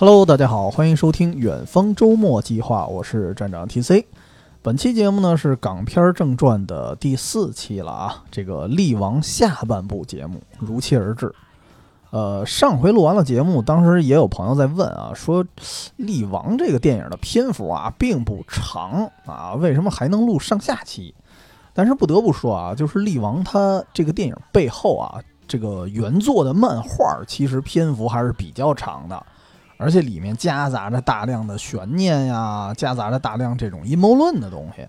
Hello，大家好，欢迎收听远方周末计划，我是站长 TC。本期节目呢是港片正传的第四期了啊，这个力王下半部节目如期而至。呃，上回录完了节目，当时也有朋友在问啊，说力王这个电影的篇幅啊并不长啊，为什么还能录上下期？但是不得不说啊，就是力王他这个电影背后啊，这个原作的漫画其实篇幅还是比较长的。而且里面夹杂着大量的悬念呀，夹杂着大量这种阴谋论的东西，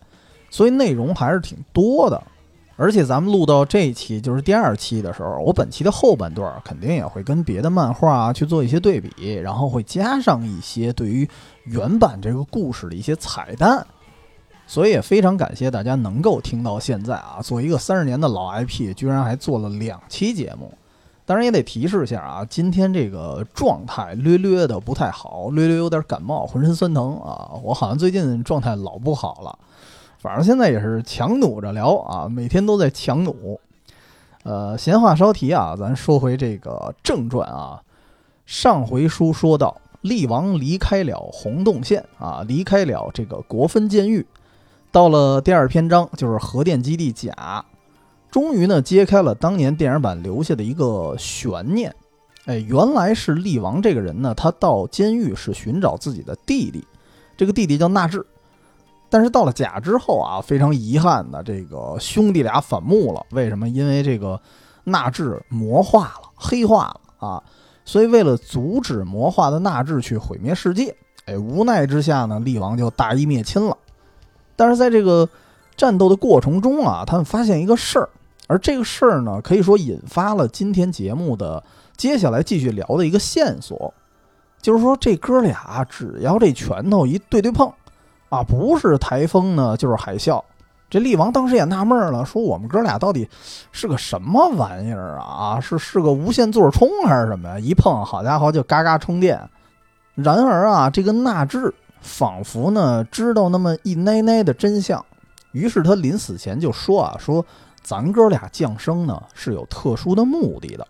所以内容还是挺多的。而且咱们录到这一期，就是第二期的时候，我本期的后半段肯定也会跟别的漫画啊去做一些对比，然后会加上一些对于原版这个故事的一些彩蛋。所以也非常感谢大家能够听到现在啊，作为一个三十年的老 IP，居然还做了两期节目。当然也得提示一下啊，今天这个状态略略的不太好，略略有点感冒，浑身酸疼啊。我好像最近状态老不好了，反正现在也是强弩着聊啊，每天都在强弩。呃，闲话少提啊，咱说回这个正传啊。上回书说到，厉王离开了洪洞县啊，离开了这个国分监狱，到了第二篇章，就是核电基地甲。终于呢，揭开了当年电影版留下的一个悬念。哎，原来是厉王这个人呢，他到监狱是寻找自己的弟弟，这个弟弟叫纳智。但是到了甲之后啊，非常遗憾的，这个兄弟俩反目了。为什么？因为这个纳智魔化了，黑化了啊。所以为了阻止魔化的纳智去毁灭世界，哎，无奈之下呢，厉王就大义灭亲了。但是在这个战斗的过程中啊，他们发现一个事儿。而这个事儿呢，可以说引发了今天节目的接下来继续聊的一个线索，就是说这哥俩只要这拳头一对对碰，啊，不是台风呢，就是海啸。这厉王当时也纳闷了，说我们哥俩到底是个什么玩意儿啊？是是个无线座充还是什么呀？一碰，好家伙，就嘎嘎充电。然而啊，这个纳智仿佛呢知道那么一奶奶的真相，于是他临死前就说啊，说。咱哥俩降生呢是有特殊的目的的，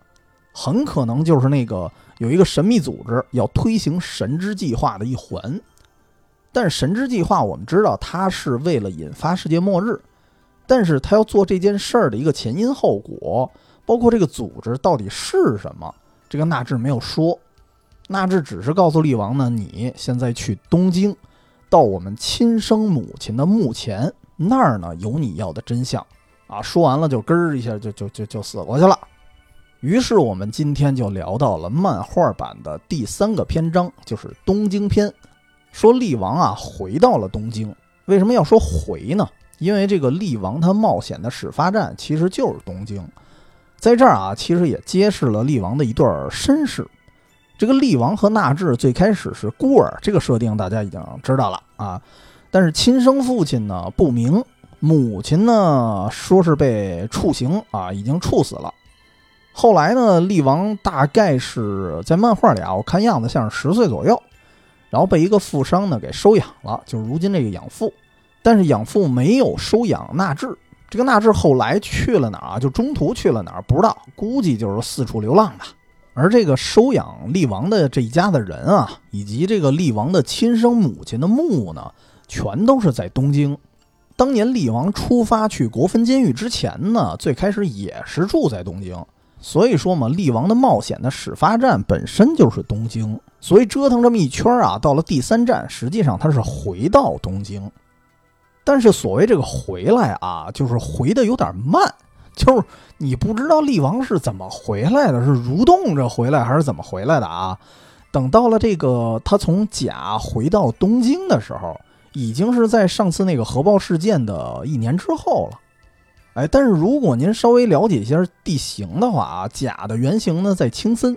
很可能就是那个有一个神秘组织要推行神之计划的一环。但是神之计划我们知道，它是为了引发世界末日，但是他要做这件事儿的一个前因后果，包括这个组织到底是什么，这个纳智没有说。纳智只是告诉厉王呢，你现在去东京，到我们亲生母亲的墓前那儿呢，有你要的真相。啊，说完了就咯儿一下就就就就死过去了。于是我们今天就聊到了漫画版的第三个篇章，就是东京篇。说厉王啊回到了东京，为什么要说回呢？因为这个厉王他冒险的始发站其实就是东京。在这儿啊，其实也揭示了厉王的一段身世。这个厉王和纳智最开始是孤儿，这个设定大家已经知道了啊。但是亲生父亲呢不明。母亲呢，说是被处刑啊，已经处死了。后来呢，厉王大概是在漫画里啊，我看样子像是十岁左右，然后被一个富商呢给收养了，就是如今这个养父。但是养父没有收养纳智，这个纳智后来去了哪儿？就中途去了哪儿不知道，估计就是四处流浪吧。而这个收养厉王的这一家的人啊，以及这个厉王的亲生母亲的墓呢，全都是在东京。当年厉王出发去国分监狱之前呢，最开始也是住在东京，所以说嘛，厉王的冒险的始发站本身就是东京，所以折腾这么一圈啊，到了第三站，实际上他是回到东京。但是所谓这个回来啊，就是回的有点慢，就是你不知道厉王是怎么回来的，是蠕动着回来还是怎么回来的啊？等到了这个他从甲回到东京的时候。已经是在上次那个核爆事件的一年之后了，哎，但是如果您稍微了解一下地形的话啊，甲的原型呢在青森，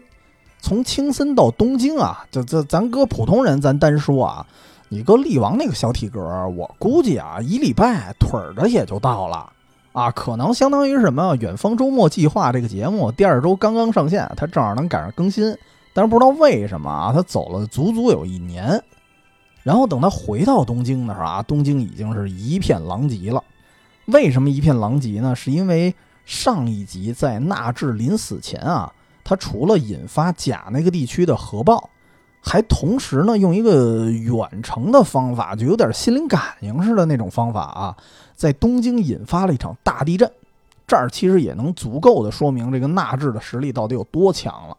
从青森到东京啊，就这咱搁普通人咱单说啊，你搁厉王那个小体格，我估计啊一礼拜腿儿的也就到了。啊，可能相当于什么远方周末计划这个节目第二周刚刚上线，它正好能赶上更新，但是不知道为什么啊，他走了足足有一年。然后等他回到东京的时候啊，东京已经是一片狼藉了。为什么一片狼藉呢？是因为上一集在纳智临死前啊，他除了引发甲那个地区的核爆，还同时呢用一个远程的方法，就有点心灵感应似的那种方法啊，在东京引发了一场大地震。这儿其实也能足够的说明这个纳智的实力到底有多强了。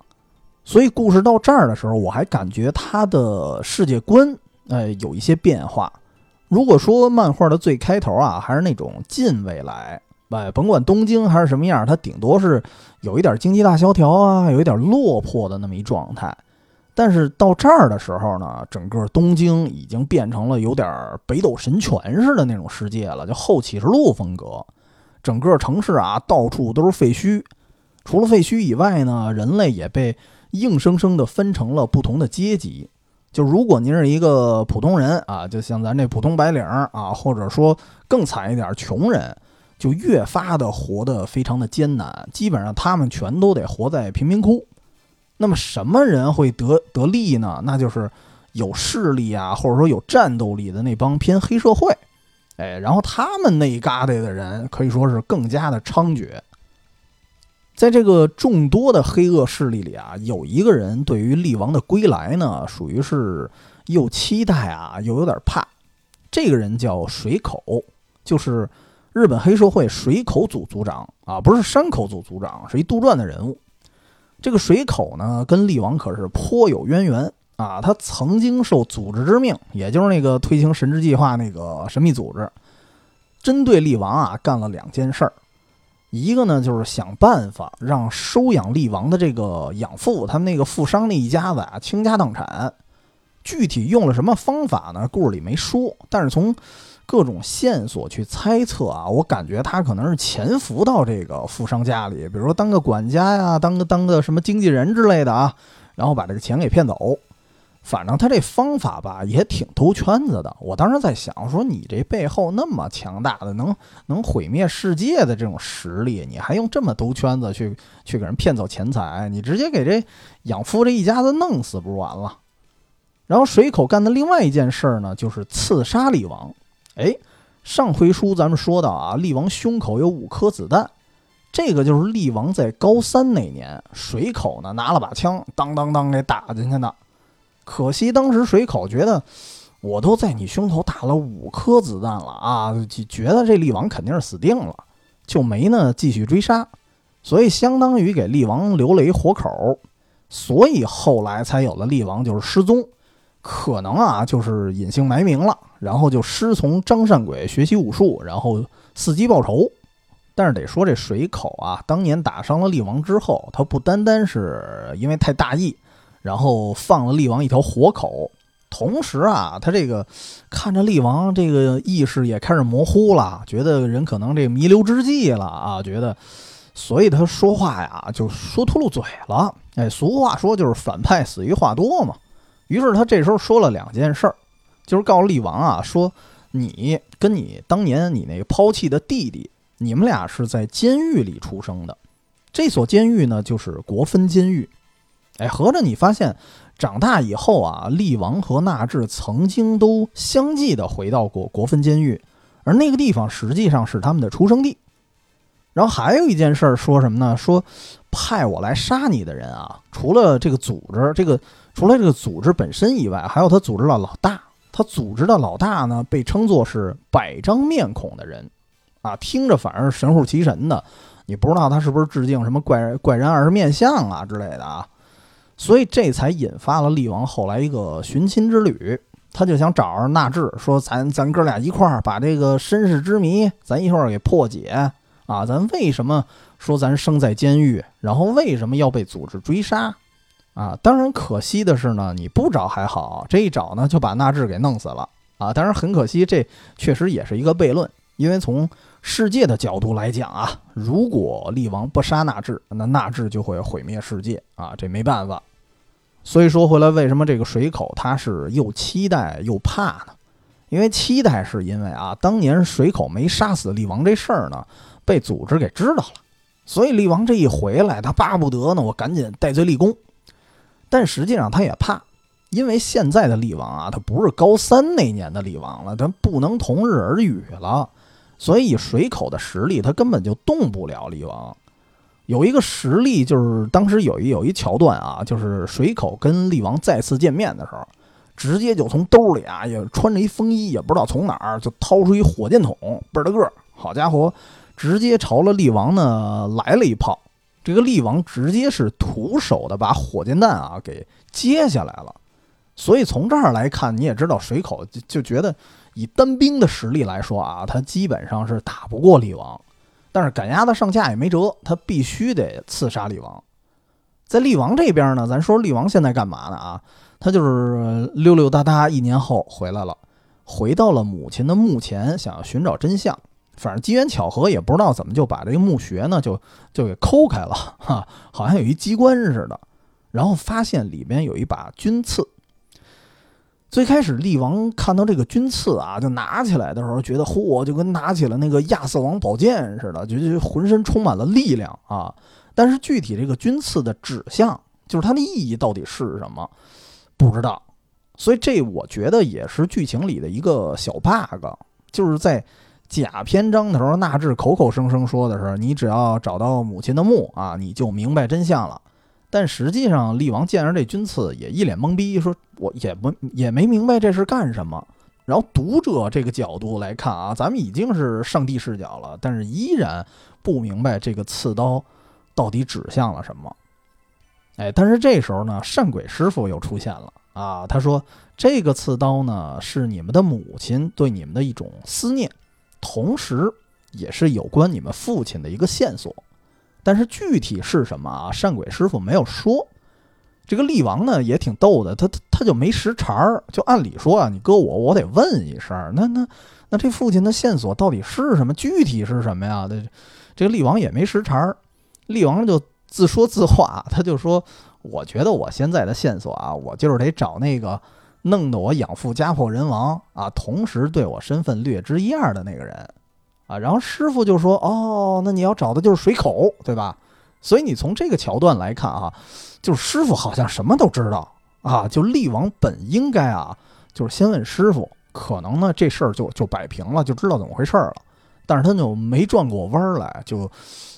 所以故事到这儿的时候，我还感觉他的世界观，呃，有一些变化。如果说漫画的最开头啊，还是那种近未来，哎，甭管东京还是什么样，它顶多是有一点经济大萧条啊，有一点落魄的那么一状态。但是到这儿的时候呢，整个东京已经变成了有点北斗神拳似的那种世界了，就后启示录风格。整个城市啊，到处都是废墟。除了废墟以外呢，人类也被硬生生的分成了不同的阶级。就如果您是一个普通人啊，就像咱这普通白领啊，或者说更惨一点，穷人，就越发的活得非常的艰难。基本上他们全都得活在贫民窟。那么什么人会得得利呢？那就是有势力啊，或者说有战斗力的那帮偏黑社会。哎，然后他们那一疙瘩的人可以说是更加的猖獗。在这个众多的黑恶势力里啊，有一个人对于力王的归来呢，属于是又期待啊，又有点怕。这个人叫水口，就是日本黑社会水口组组长啊，不是山口组组长，是一杜撰的人物。这个水口呢，跟力王可是颇有渊源。啊，他曾经受组织之命，也就是那个推行神之计划那个神秘组织，针对力王啊干了两件事儿。一个呢，就是想办法让收养力王的这个养父，他们那个富商那一家子啊倾家荡产。具体用了什么方法呢？故事里没说，但是从各种线索去猜测啊，我感觉他可能是潜伏到这个富商家里，比如说当个管家呀，当个当个什么经纪人之类的啊，然后把这个钱给骗走。反正他这方法吧，也挺兜圈子的。我当时在想，说你这背后那么强大的，能能毁灭世界的这种实力，你还用这么兜圈子去去给人骗走钱财？你直接给这养父这一家子弄死不就完了？然后水口干的另外一件事儿呢，就是刺杀力王。哎，上回书咱们说到啊，力王胸口有五颗子弹，这个就是力王在高三那年，水口呢拿了把枪，当当当给打进去的。可惜当时水口觉得，我都在你胸口打了五颗子弹了啊，就觉得这力王肯定是死定了，就没呢继续追杀，所以相当于给力王留了一活口，所以后来才有了力王就是失踪，可能啊就是隐姓埋名了，然后就师从张善鬼学习武术，然后伺机报仇。但是得说这水口啊，当年打伤了力王之后，他不单单是因为太大意。然后放了厉王一条活口，同时啊，他这个看着厉王这个意识也开始模糊了，觉得人可能这弥留之际了啊，觉得，所以他说话呀就说秃噜嘴了。哎，俗话说就是反派死于话多嘛。于是他这时候说了两件事儿，就是告诉力王啊，说你跟你当年你那个抛弃的弟弟，你们俩是在监狱里出生的，这所监狱呢就是国分监狱。哎，合着你发现，长大以后啊，力王和纳智曾经都相继的回到过国分监狱，而那个地方实际上是他们的出生地。然后还有一件事儿，说什么呢？说派我来杀你的人啊，除了这个组织，这个除了这个组织本身以外，还有他组织的老大。他组织的老大呢，被称作是百张面孔的人，啊，听着反而神乎其神的，你不知道他是不是致敬什么怪怪人二面相啊之类的啊。所以这才引发了厉王后来一个寻亲之旅，他就想找着纳智，说咱咱哥俩一块儿把这个身世之谜，咱一块儿给破解啊！咱为什么说咱生在监狱，然后为什么要被组织追杀啊？当然可惜的是呢，你不找还好，这一找呢就把纳智给弄死了啊！当然很可惜，这确实也是一个悖论，因为从世界的角度来讲啊，如果力王不杀纳智，那纳智就会毁灭世界啊，这没办法。所以说回来，为什么这个水口他是又期待又怕呢？因为期待是因为啊，当年水口没杀死厉王这事儿呢，被组织给知道了，所以厉王这一回来，他巴不得呢，我赶紧戴罪立功。但实际上他也怕，因为现在的厉王啊，他不是高三那年的厉王了，他不能同日而语了。所以水口的实力，他根本就动不了厉王。有一个实例，就是当时有一有一桥段啊，就是水口跟厉王再次见面的时候，直接就从兜里啊，也穿着一风衣，也不知道从哪儿就掏出一火箭筒，倍儿大个儿，好家伙，直接朝了厉王呢来了一炮。这个厉王直接是徒手的把火箭弹啊给接下来了。所以从这儿来看，你也知道水口就就觉得以单兵的实力来说啊，他基本上是打不过厉王。但是赶鸭子上架也没辙，他必须得刺杀厉王。在厉王这边呢，咱说厉王现在干嘛呢啊？他就是溜溜达达，一年后回来了，回到了母亲的墓前，想要寻找真相。反正机缘巧合，也不知道怎么就把这个墓穴呢就就给抠开了，哈，好像有一机关似的。然后发现里边有一把军刺。最开始，厉王看到这个军刺啊，就拿起来的时候，觉得嚯，就跟拿起了那个亚瑟王宝剑似的，就就浑身充满了力量啊。但是具体这个军刺的指向，就是它的意义到底是什么，不知道。所以这我觉得也是剧情里的一个小 bug，就是在假篇章的时候，纳智口口声声说的是，你只要找到母亲的墓啊，你就明白真相了。但实际上，厉王见着这军刺也一脸懵逼，说：“我也不也没明白这是干什么。”然后读者这个角度来看啊，咱们已经是上帝视角了，但是依然不明白这个刺刀到底指向了什么。哎，但是这时候呢，善鬼师傅又出现了啊，他说：“这个刺刀呢，是你们的母亲对你们的一种思念，同时也是有关你们父亲的一个线索。”但是具体是什么啊？善鬼师傅没有说。这个厉王呢也挺逗的，他他他就没识茬儿。就按理说啊，你搁我，我得问一声。那那那这父亲的线索到底是什么？具体是什么呀？这这个厉王也没识茬儿。厉王就自说自话，他就说：“我觉得我现在的线索啊，我就是得找那个弄得我养父家破人亡啊，同时对我身份略知一二的那个人。”啊，然后师傅就说：“哦，那你要找的就是水口，对吧？所以你从这个桥段来看啊，就是师傅好像什么都知道啊。就厉王本应该啊，就是先问师傅，可能呢这事儿就就摆平了，就知道怎么回事了。但是他就没转过弯来，就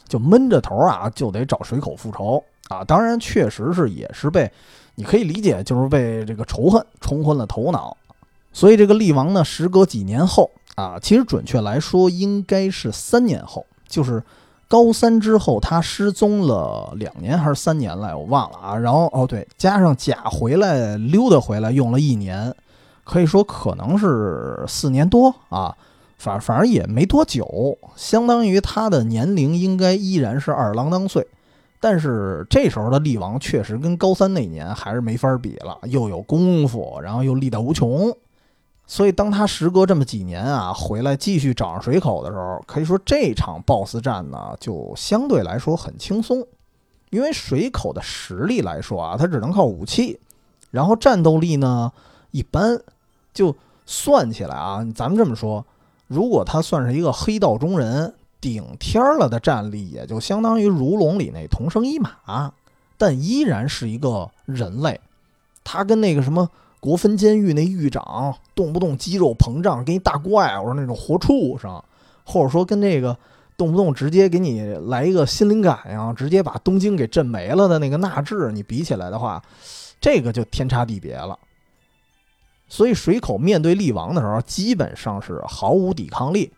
就闷着头啊，就得找水口复仇啊。当然，确实是也是被你可以理解，就是被这个仇恨冲昏了头脑。所以这个厉王呢，时隔几年后。”啊，其实准确来说，应该是三年后，就是高三之后，他失踪了两年还是三年来，我忘了啊。然后哦，对，加上甲回来溜达回来用了一年，可以说可能是四年多啊。反反正也没多久，相当于他的年龄应该依然是二郎当岁。但是这时候的厉王确实跟高三那年还是没法比了，又有功夫，然后又力大无穷。所以，当他时隔这么几年啊，回来继续找上水口的时候，可以说这场 BOSS 战呢，就相对来说很轻松。因为水口的实力来说啊，他只能靠武器，然后战斗力呢一般。就算起来啊，咱们这么说，如果他算是一个黑道中人，顶天了的战力，也就相当于如龙里那同生一马，但依然是一个人类。他跟那个什么。国分监狱那狱长动不动肌肉膨胀，跟一大怪物那种活畜生，或者说跟这个动不动直接给你来一个心灵感应，直接把东京给震没了的那个纳智，你比起来的话，这个就天差地别了。所以水口面对厉王的时候，基本上是毫无抵抗力，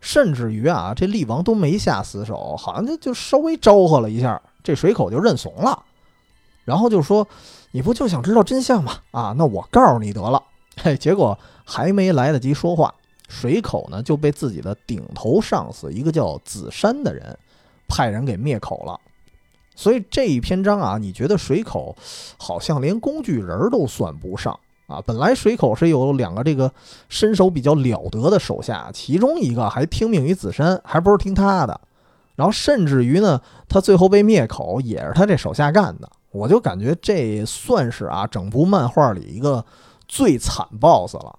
甚至于啊，这厉王都没下死手，好像就就稍微招呼了一下，这水口就认怂了，然后就说。你不就想知道真相吗？啊，那我告诉你得了。嘿，结果还没来得及说话，水口呢就被自己的顶头上司一个叫子山的人派人给灭口了。所以这一篇章啊，你觉得水口好像连工具人都算不上啊？本来水口是有两个这个身手比较了得的手下，其中一个还听命于子山，还不是听他的。然后甚至于呢，他最后被灭口也是他这手下干的。我就感觉这算是啊，整部漫画里一个最惨 BOSS 了。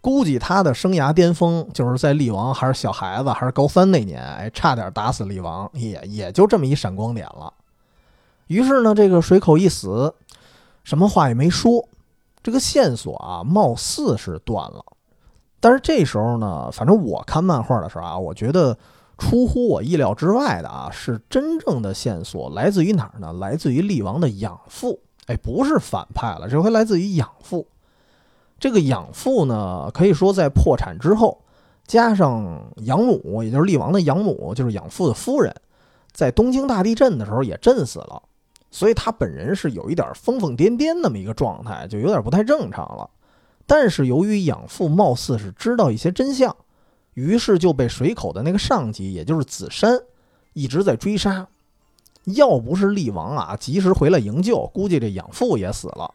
估计他的生涯巅峰就是在厉王还是小孩子，还是高三那年，哎，差点打死厉王，也也就这么一闪光点了。于是呢，这个水口一死，什么话也没说，这个线索啊，貌似是断了。但是这时候呢，反正我看漫画的时候啊，我觉得出乎我意料之外的啊，是真正的线索来自于哪儿呢？来自于厉王的养父。哎，不是反派了，这回来自于养父。这个养父呢，可以说在破产之后，加上养母，也就是厉王的养母，就是养父的夫人，在东京大地震的时候也震死了，所以他本人是有一点疯疯癫癫那么一个状态，就有点不太正常了。但是由于养父貌似是知道一些真相，于是就被水口的那个上级，也就是子山，一直在追杀。要不是厉王啊及时回来营救，估计这养父也死了。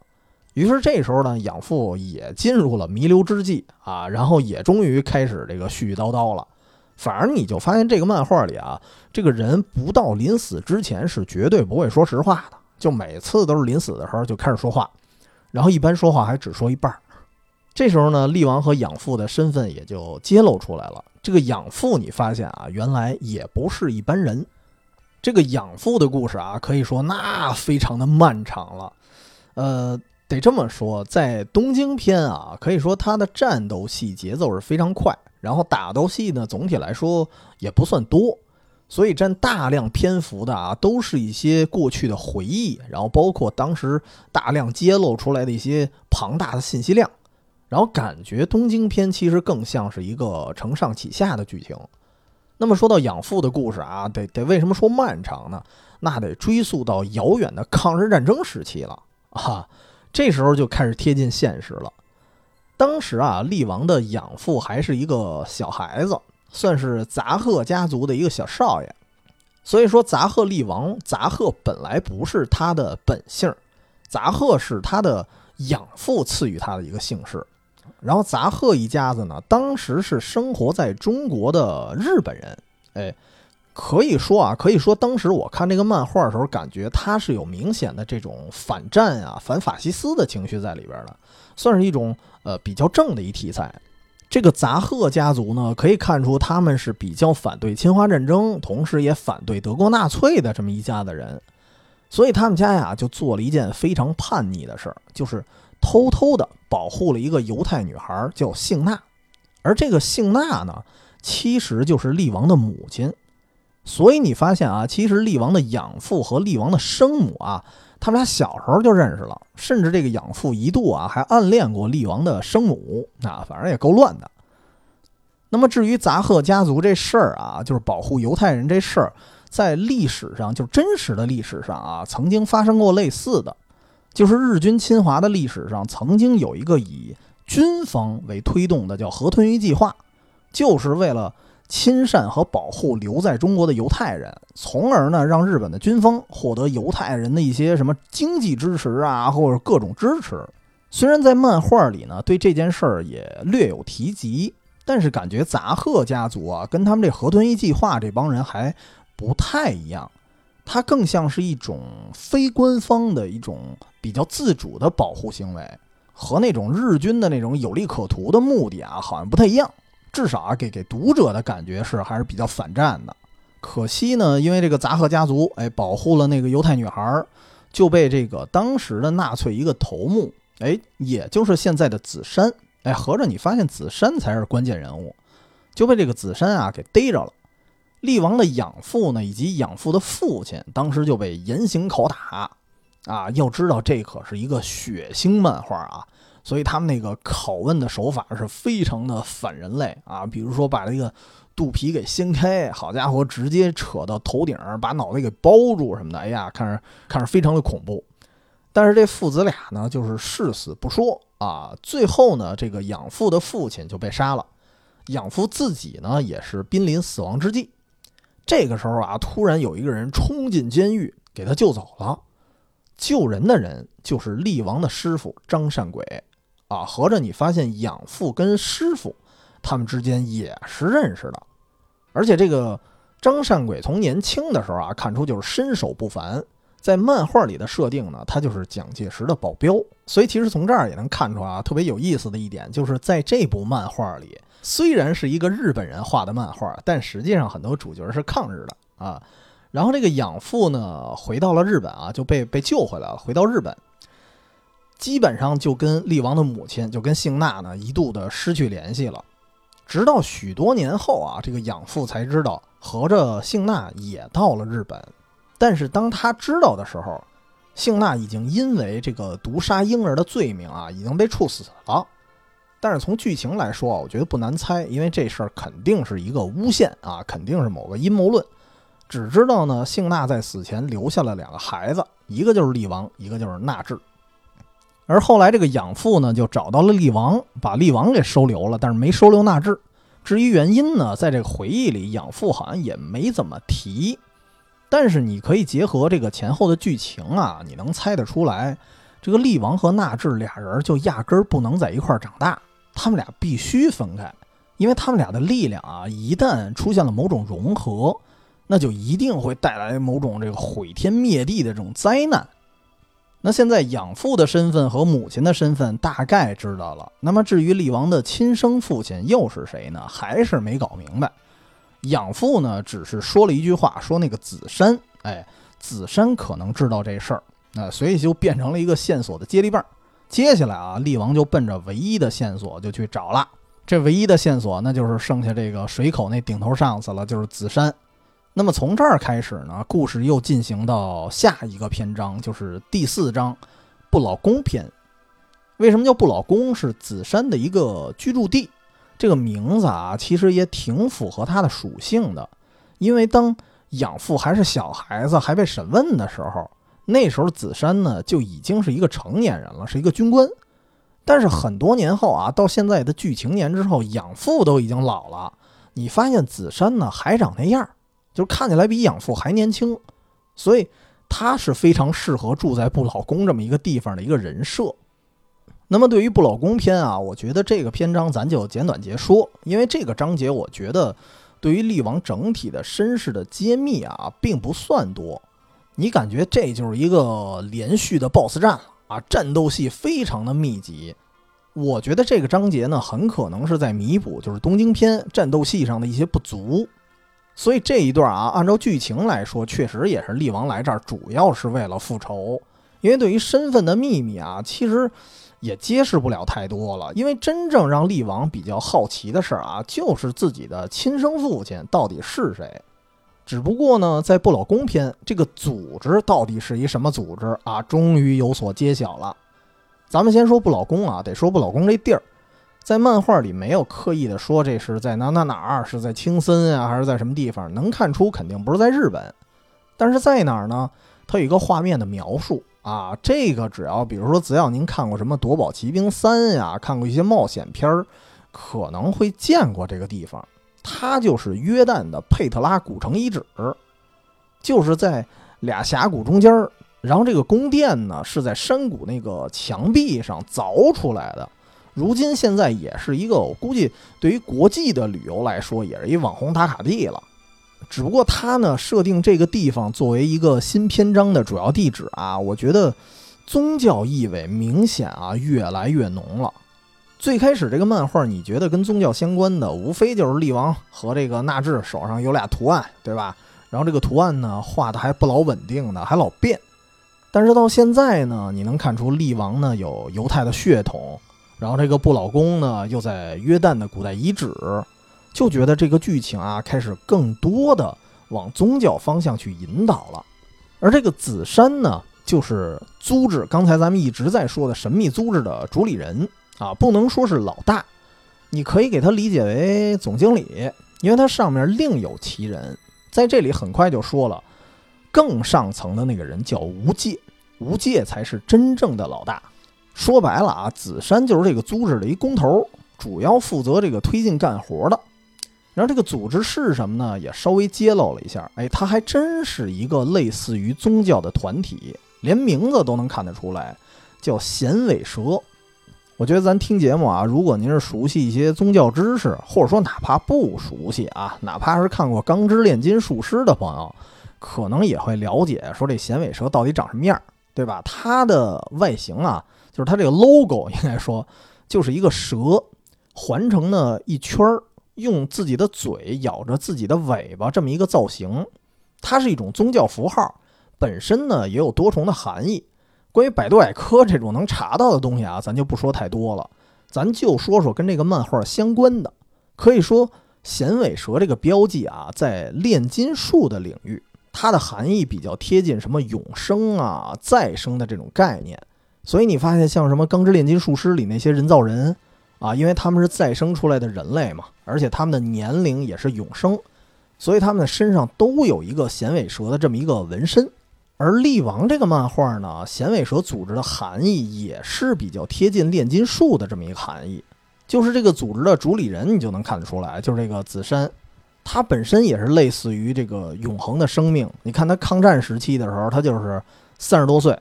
于是这时候呢，养父也进入了弥留之际啊，然后也终于开始这个絮絮叨叨了。反而你就发现这个漫画里啊，这个人不到临死之前是绝对不会说实话的，就每次都是临死的时候就开始说话，然后一般说话还只说一半儿。这时候呢，厉王和养父的身份也就揭露出来了。这个养父，你发现啊，原来也不是一般人。这个养父的故事啊，可以说那非常的漫长了。呃，得这么说，在东京篇啊，可以说它的战斗戏节奏是非常快，然后打斗戏呢，总体来说也不算多，所以占大量篇幅的啊，都是一些过去的回忆，然后包括当时大量揭露出来的一些庞大的信息量，然后感觉东京篇其实更像是一个承上启下的剧情。那么说到养父的故事啊，得得为什么说漫长呢？那得追溯到遥远的抗日战争时期了啊，这时候就开始贴近现实了。当时啊，厉王的养父还是一个小孩子，算是杂贺家族的一个小少爷。所以说，杂贺厉王，杂贺本来不是他的本姓，杂贺是他的养父赐予他的一个姓氏。然后杂贺一家子呢，当时是生活在中国的日本人，哎，可以说啊，可以说当时我看这个漫画的时候，感觉他是有明显的这种反战啊、反法西斯的情绪在里边的，算是一种呃比较正的一题材。这个杂贺家族呢，可以看出他们是比较反对侵华战争，同时也反对德国纳粹的这么一家的人，所以他们家呀就做了一件非常叛逆的事儿，就是。偷偷的保护了一个犹太女孩，叫杏娜，而这个杏娜呢，其实就是厉王的母亲。所以你发现啊，其实厉王的养父和厉王的生母啊，他们俩小时候就认识了，甚至这个养父一度啊还暗恋过厉王的生母啊，反正也够乱的。那么至于杂贺家族这事儿啊，就是保护犹太人这事儿，在历史上就真实的历史上啊，曾经发生过类似的。就是日军侵华的历史上，曾经有一个以军方为推动的叫河豚鱼计划，就是为了亲善和保护留在中国的犹太人，从而呢让日本的军方获得犹太人的一些什么经济支持啊，或者各种支持。虽然在漫画里呢对这件事儿也略有提及，但是感觉杂贺家族啊跟他们这河豚鱼计划这帮人还不太一样。它更像是一种非官方的一种比较自主的保护行为，和那种日军的那种有利可图的目的啊，好像不太一样。至少啊，给给读者的感觉是还是比较反战的。可惜呢，因为这个杂贺家族哎保护了那个犹太女孩，就被这个当时的纳粹一个头目哎，也就是现在的子山哎，合着你发现子山才是关键人物，就被这个子山啊给逮着了。厉王的养父呢，以及养父的父亲，当时就被严刑拷打，啊，要知道这可是一个血腥漫画啊，所以他们那个拷问的手法是非常的反人类啊，比如说把这个肚皮给掀开，好家伙，直接扯到头顶，把脑袋给包住什么的，哎呀，看着看着非常的恐怖。但是这父子俩呢，就是誓死不说啊，最后呢，这个养父的父亲就被杀了，养父自己呢，也是濒临死亡之际。这个时候啊，突然有一个人冲进监狱，给他救走了。救人的人就是厉王的师傅张善鬼啊。合着你发现养父跟师傅他们之间也是认识的，而且这个张善鬼从年轻的时候啊，看出就是身手不凡。在漫画里的设定呢，他就是蒋介石的保镖。所以其实从这儿也能看出啊，特别有意思的一点就是在这部漫画里。虽然是一个日本人画的漫画，但实际上很多主角是抗日的啊。然后这个养父呢，回到了日本啊，就被被救回来了。回到日本，基本上就跟厉王的母亲，就跟幸娜呢，一度的失去联系了。直到许多年后啊，这个养父才知道合着幸娜也到了日本。但是当他知道的时候，幸娜已经因为这个毒杀婴儿的罪名啊，已经被处死了。但是从剧情来说，我觉得不难猜，因为这事儿肯定是一个诬陷啊，肯定是某个阴谋论。只知道呢，幸娜在死前留下了两个孩子，一个就是厉王，一个就是纳智。而后来这个养父呢，就找到了厉王，把厉王给收留了，但是没收留纳智。至于原因呢，在这个回忆里，养父好像也没怎么提。但是你可以结合这个前后的剧情啊，你能猜得出来，这个厉王和纳智俩人就压根儿不能在一块儿长大，他们俩必须分开，因为他们俩的力量啊，一旦出现了某种融合。那就一定会带来某种这个毁天灭地的这种灾难。那现在养父的身份和母亲的身份大概知道了。那么至于厉王的亲生父亲又是谁呢？还是没搞明白。养父呢，只是说了一句话，说那个子山，哎，子山可能知道这事儿，那所以就变成了一个线索的接力棒。接下来啊，厉王就奔着唯一的线索就去找了。这唯一的线索，那就是剩下这个水口那顶头上司了，就是子山。那么从这儿开始呢，故事又进行到下一个篇章，就是第四章“不老宫篇”。为什么叫不老宫？是紫山的一个居住地。这个名字啊，其实也挺符合它的属性的。因为当养父还是小孩子，还被审问的时候，那时候紫山呢就已经是一个成年人了，是一个军官。但是很多年后啊，到现在的剧情年之后，养父都已经老了，你发现紫山呢还长那样。就是看起来比养父还年轻，所以他是非常适合住在不老宫这么一个地方的一个人设。那么对于不老宫篇啊，我觉得这个篇章咱就简短截说，因为这个章节我觉得对于厉王整体的身世的揭秘啊，并不算多。你感觉这就是一个连续的 BOSS 战了啊，战斗戏非常的密集。我觉得这个章节呢，很可能是在弥补就是东京篇战斗戏上的一些不足。所以这一段啊，按照剧情来说，确实也是厉王来这儿主要是为了复仇。因为对于身份的秘密啊，其实也揭示不了太多了。因为真正让厉王比较好奇的事儿啊，就是自己的亲生父亲到底是谁。只不过呢，在不老宫篇这个组织到底是一什么组织啊，终于有所揭晓了。咱们先说不老宫啊，得说不老宫这地儿。在漫画里没有刻意的说这是在哪哪哪儿，是在青森啊，还是在什么地方？能看出肯定不是在日本，但是在哪儿呢？它有一个画面的描述啊。这个只要比如说，只要您看过什么《夺宝奇兵三》呀，看过一些冒险片儿，可能会见过这个地方。它就是约旦的佩特拉古城遗址，就是在俩峡谷中间儿。然后这个宫殿呢，是在山谷那个墙壁上凿出来的。如今现在也是一个，我估计对于国际的旅游来说，也是一网红打卡地了。只不过它呢，设定这个地方作为一个新篇章的主要地址啊，我觉得宗教意味明显啊越来越浓了。最开始这个漫画，你觉得跟宗教相关的，无非就是厉王和这个纳智手上有俩图案，对吧？然后这个图案呢，画的还不老稳定的，还老变。但是到现在呢，你能看出厉王呢有犹太的血统。然后这个不老宫呢，又在约旦的古代遗址，就觉得这个剧情啊，开始更多的往宗教方向去引导了。而这个紫山呢，就是租制，刚才咱们一直在说的神秘租制的主理人啊，不能说是老大，你可以给他理解为总经理，因为他上面另有其人。在这里很快就说了，更上层的那个人叫无界，无界才是真正的老大。说白了啊，紫山就是这个组织的一工头，主要负责这个推进干活的。然后这个组织是什么呢？也稍微揭露了一下。哎，它还真是一个类似于宗教的团体，连名字都能看得出来，叫衔尾蛇。我觉得咱听节目啊，如果您是熟悉一些宗教知识，或者说哪怕不熟悉啊，哪怕是看过《钢之炼金术师》的朋友，可能也会了解说这衔尾蛇到底长什么样，对吧？它的外形啊。就是它这个 logo 应该说就是一个蛇环成了一圈儿，用自己的嘴咬着自己的尾巴这么一个造型，它是一种宗教符号，本身呢也有多重的含义。关于百度百科这种能查到的东西啊，咱就不说太多了，咱就说说跟这个漫画相关的。可以说，衔尾蛇这个标记啊，在炼金术的领域，它的含义比较贴近什么永生啊、再生的这种概念。所以你发现，像什么《钢之炼金术师》里那些人造人啊，因为他们是再生出来的人类嘛，而且他们的年龄也是永生，所以他们的身上都有一个衔尾蛇的这么一个纹身。而力王这个漫画呢，衔尾蛇组织的含义也是比较贴近炼金术的这么一个含义。就是这个组织的主理人，你就能看得出来，就是这个紫杉，他本身也是类似于这个永恒的生命。你看他抗战时期的时候，他就是三十多岁，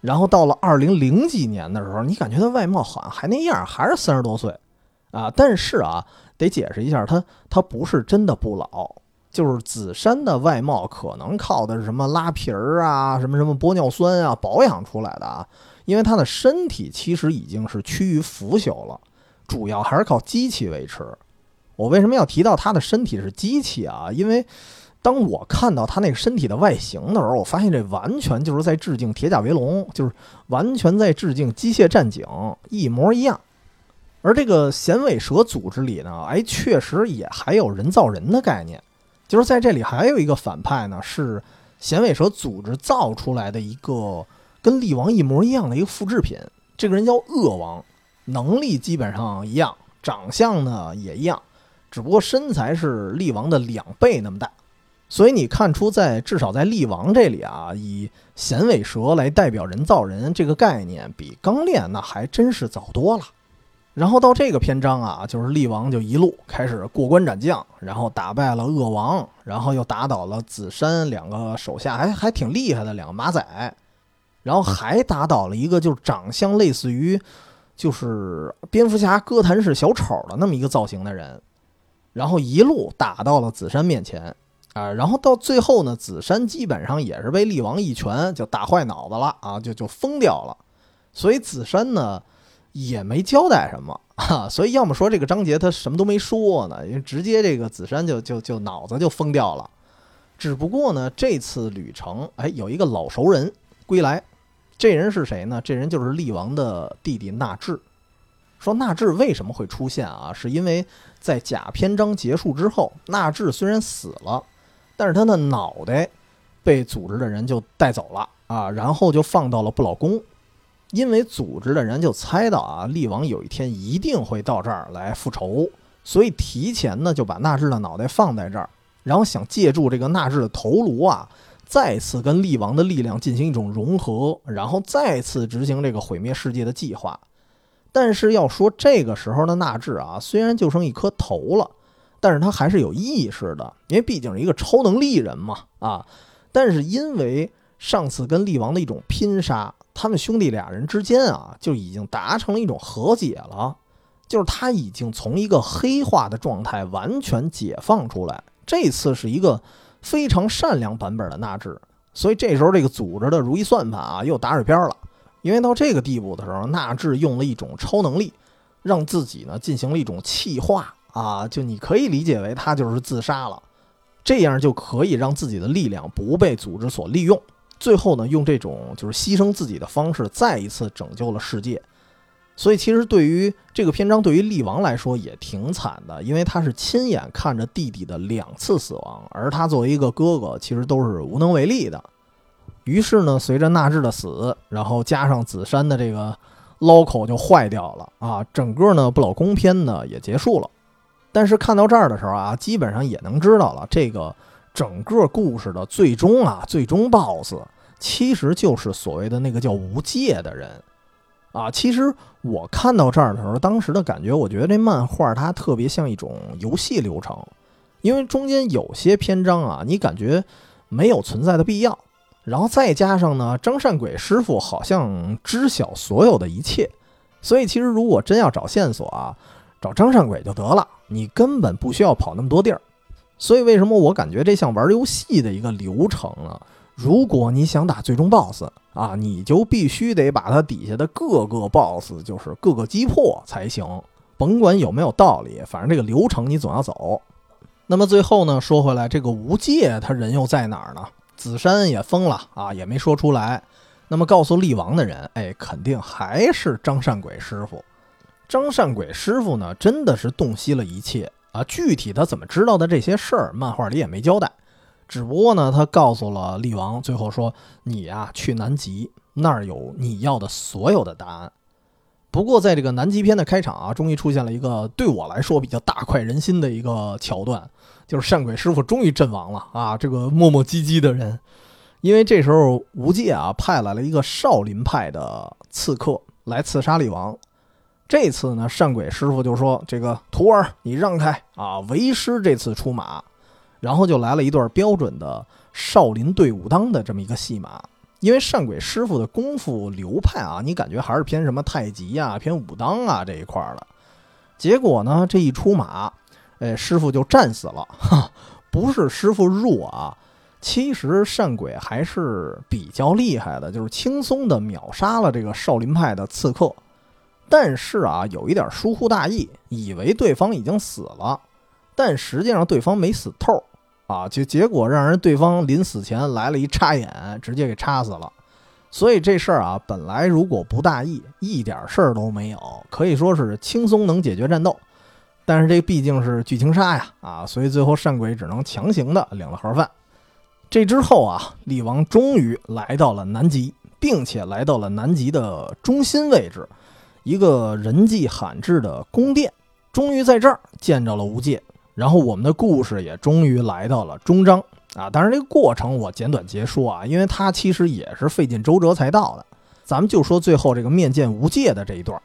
然后到了二零零几年的时候，你感觉他外貌好像还那样，还是三十多岁啊。但是啊，得解释一下，他他不是真的不老，就是紫杉的外貌可能靠的是什么拉皮儿啊，什么什么玻尿酸啊保养出来的啊，因为他的身体其实已经是趋于腐朽了。主要还是靠机器维持。我为什么要提到他的身体是机器啊？因为当我看到他那个身体的外形的时候，我发现这完全就是在致敬《铁甲威龙》，就是完全在致敬《机械战警》，一模一样。而这个衔尾蛇组织里呢，哎，确实也还有人造人的概念。就是在这里还有一个反派呢，是衔尾蛇组织造出来的一个跟力王一模一样的一个复制品。这个人叫恶王。能力基本上一样，长相呢也一样，只不过身材是力王的两倍那么大。所以你看出，在至少在力王这里啊，以衔尾蛇来代表人造人这个概念，比钢炼那还真是早多了。然后到这个篇章啊，就是力王就一路开始过关斩将，然后打败了恶王，然后又打倒了紫杉两个手下，还还挺厉害的两个马仔，然后还打倒了一个就是长相类似于。就是蝙蝠侠哥谭市小丑的那么一个造型的人，然后一路打到了紫杉面前啊，然后到最后呢，紫杉基本上也是被力王一拳就打坏脑子了啊，就就疯掉了。所以紫杉呢也没交代什么 啊，所以要么说这个章节他什么都没说呢，因为直接这个紫杉就就就脑子就疯掉了。只不过呢，这次旅程哎有一个老熟人归来。这人是谁呢？这人就是厉王的弟弟纳智。说纳智为什么会出现啊？是因为在甲篇章结束之后，纳智虽然死了，但是他的脑袋被组织的人就带走了啊，然后就放到了不老宫。因为组织的人就猜到啊，力王有一天一定会到这儿来复仇，所以提前呢就把纳智的脑袋放在这儿，然后想借助这个纳智的头颅啊。再次跟力王的力量进行一种融合，然后再次执行这个毁灭世界的计划。但是要说这个时候的纳智啊，虽然就剩一颗头了，但是他还是有意识的，因为毕竟是一个超能力人嘛啊。但是因为上次跟力王的一种拼杀，他们兄弟俩人之间啊就已经达成了一种和解了，就是他已经从一个黑化的状态完全解放出来。这次是一个。非常善良版本的纳智，所以这时候这个组织的如意算盘啊又打水漂了。因为到这个地步的时候，纳智用了一种超能力，让自己呢进行了一种气化啊，就你可以理解为他就是自杀了，这样就可以让自己的力量不被组织所利用。最后呢，用这种就是牺牲自己的方式，再一次拯救了世界。所以，其实对于这个篇章，对于力王来说也挺惨的，因为他是亲眼看着弟弟的两次死亡，而他作为一个哥哥，其实都是无能为力的。于是呢，随着纳智的死，然后加上紫杉的这个捞口就坏掉了啊，整个呢不老宫篇呢也结束了。但是看到这儿的时候啊，基本上也能知道了，这个整个故事的最终啊，最终 BOSS 其实就是所谓的那个叫无界的人。啊，其实我看到这儿的时候，当时的感觉，我觉得这漫画它特别像一种游戏流程，因为中间有些篇章啊，你感觉没有存在的必要，然后再加上呢，张善鬼师傅好像知晓所有的一切，所以其实如果真要找线索啊，找张善鬼就得了，你根本不需要跑那么多地儿。所以为什么我感觉这像玩游戏的一个流程呢？如果你想打最终 BOSS 啊，你就必须得把它底下的各个 BOSS 就是各个击破才行。甭管有没有道理，反正这个流程你总要走。那么最后呢，说回来，这个无界他人又在哪儿呢？紫杉也疯了啊，也没说出来。那么告诉厉王的人，哎，肯定还是张善鬼师傅。张善鬼师傅呢，真的是洞悉了一切啊，具体他怎么知道的这些事儿，漫画里也没交代。只不过呢，他告诉了厉王，最后说：“你呀，去南极那儿有你要的所有的答案。”不过，在这个南极篇的开场啊，终于出现了一个对我来说比较大快人心的一个桥段，就是善鬼师傅终于阵亡了啊！这个磨磨唧唧的人，因为这时候吴界啊派来了一个少林派的刺客来刺杀厉王。这次呢，善鬼师傅就说：“这个徒儿，你让开啊！为师这次出马。”然后就来了一段标准的少林对武当的这么一个戏码。因为善鬼师傅的功夫流派啊，你感觉还是偏什么太极呀、偏武当啊这一块儿的。结果呢，这一出马，哎，师傅就战死了。哈，不是师傅弱啊，其实善鬼还是比较厉害的，就是轻松的秒杀了这个少林派的刺客。但是啊，有一点疏忽大意，以为对方已经死了，但实际上对方没死透。啊，就结果让人对方临死前来了一插眼，直接给插死了。所以这事儿啊，本来如果不大意，一点事儿都没有，可以说是轻松能解决战斗。但是这毕竟是剧情杀呀，啊，所以最后善鬼只能强行的领了盒饭。这之后啊，厉王终于来到了南极，并且来到了南极的中心位置，一个人迹罕至的宫殿，终于在这儿见着了无界。然后我们的故事也终于来到了终章啊！当然这个过程我简短截说啊，因为它其实也是费尽周折才到的。咱们就说最后这个面见无界的这一段。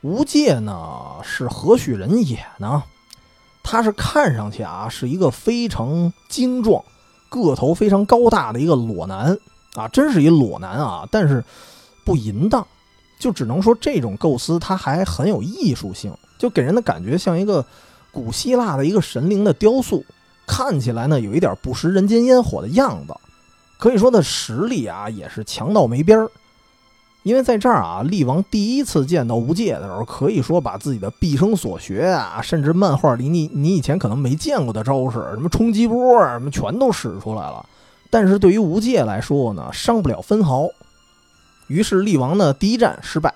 无界呢是何许人也呢？他是看上去啊是一个非常精壮、个头非常高大的一个裸男啊，真是一裸男啊！但是不淫荡，就只能说这种构思它还很有艺术性，就给人的感觉像一个。古希腊的一个神灵的雕塑，看起来呢有一点不食人间烟火的样子，可以说他实力啊也是强到没边儿。因为在这儿啊，厉王第一次见到无界的时候，可以说把自己的毕生所学啊，甚至漫画里你你以前可能没见过的招式，什么冲击波啊，什么全都使出来了。但是对于无界来说呢，伤不了分毫。于是厉王呢第一战失败，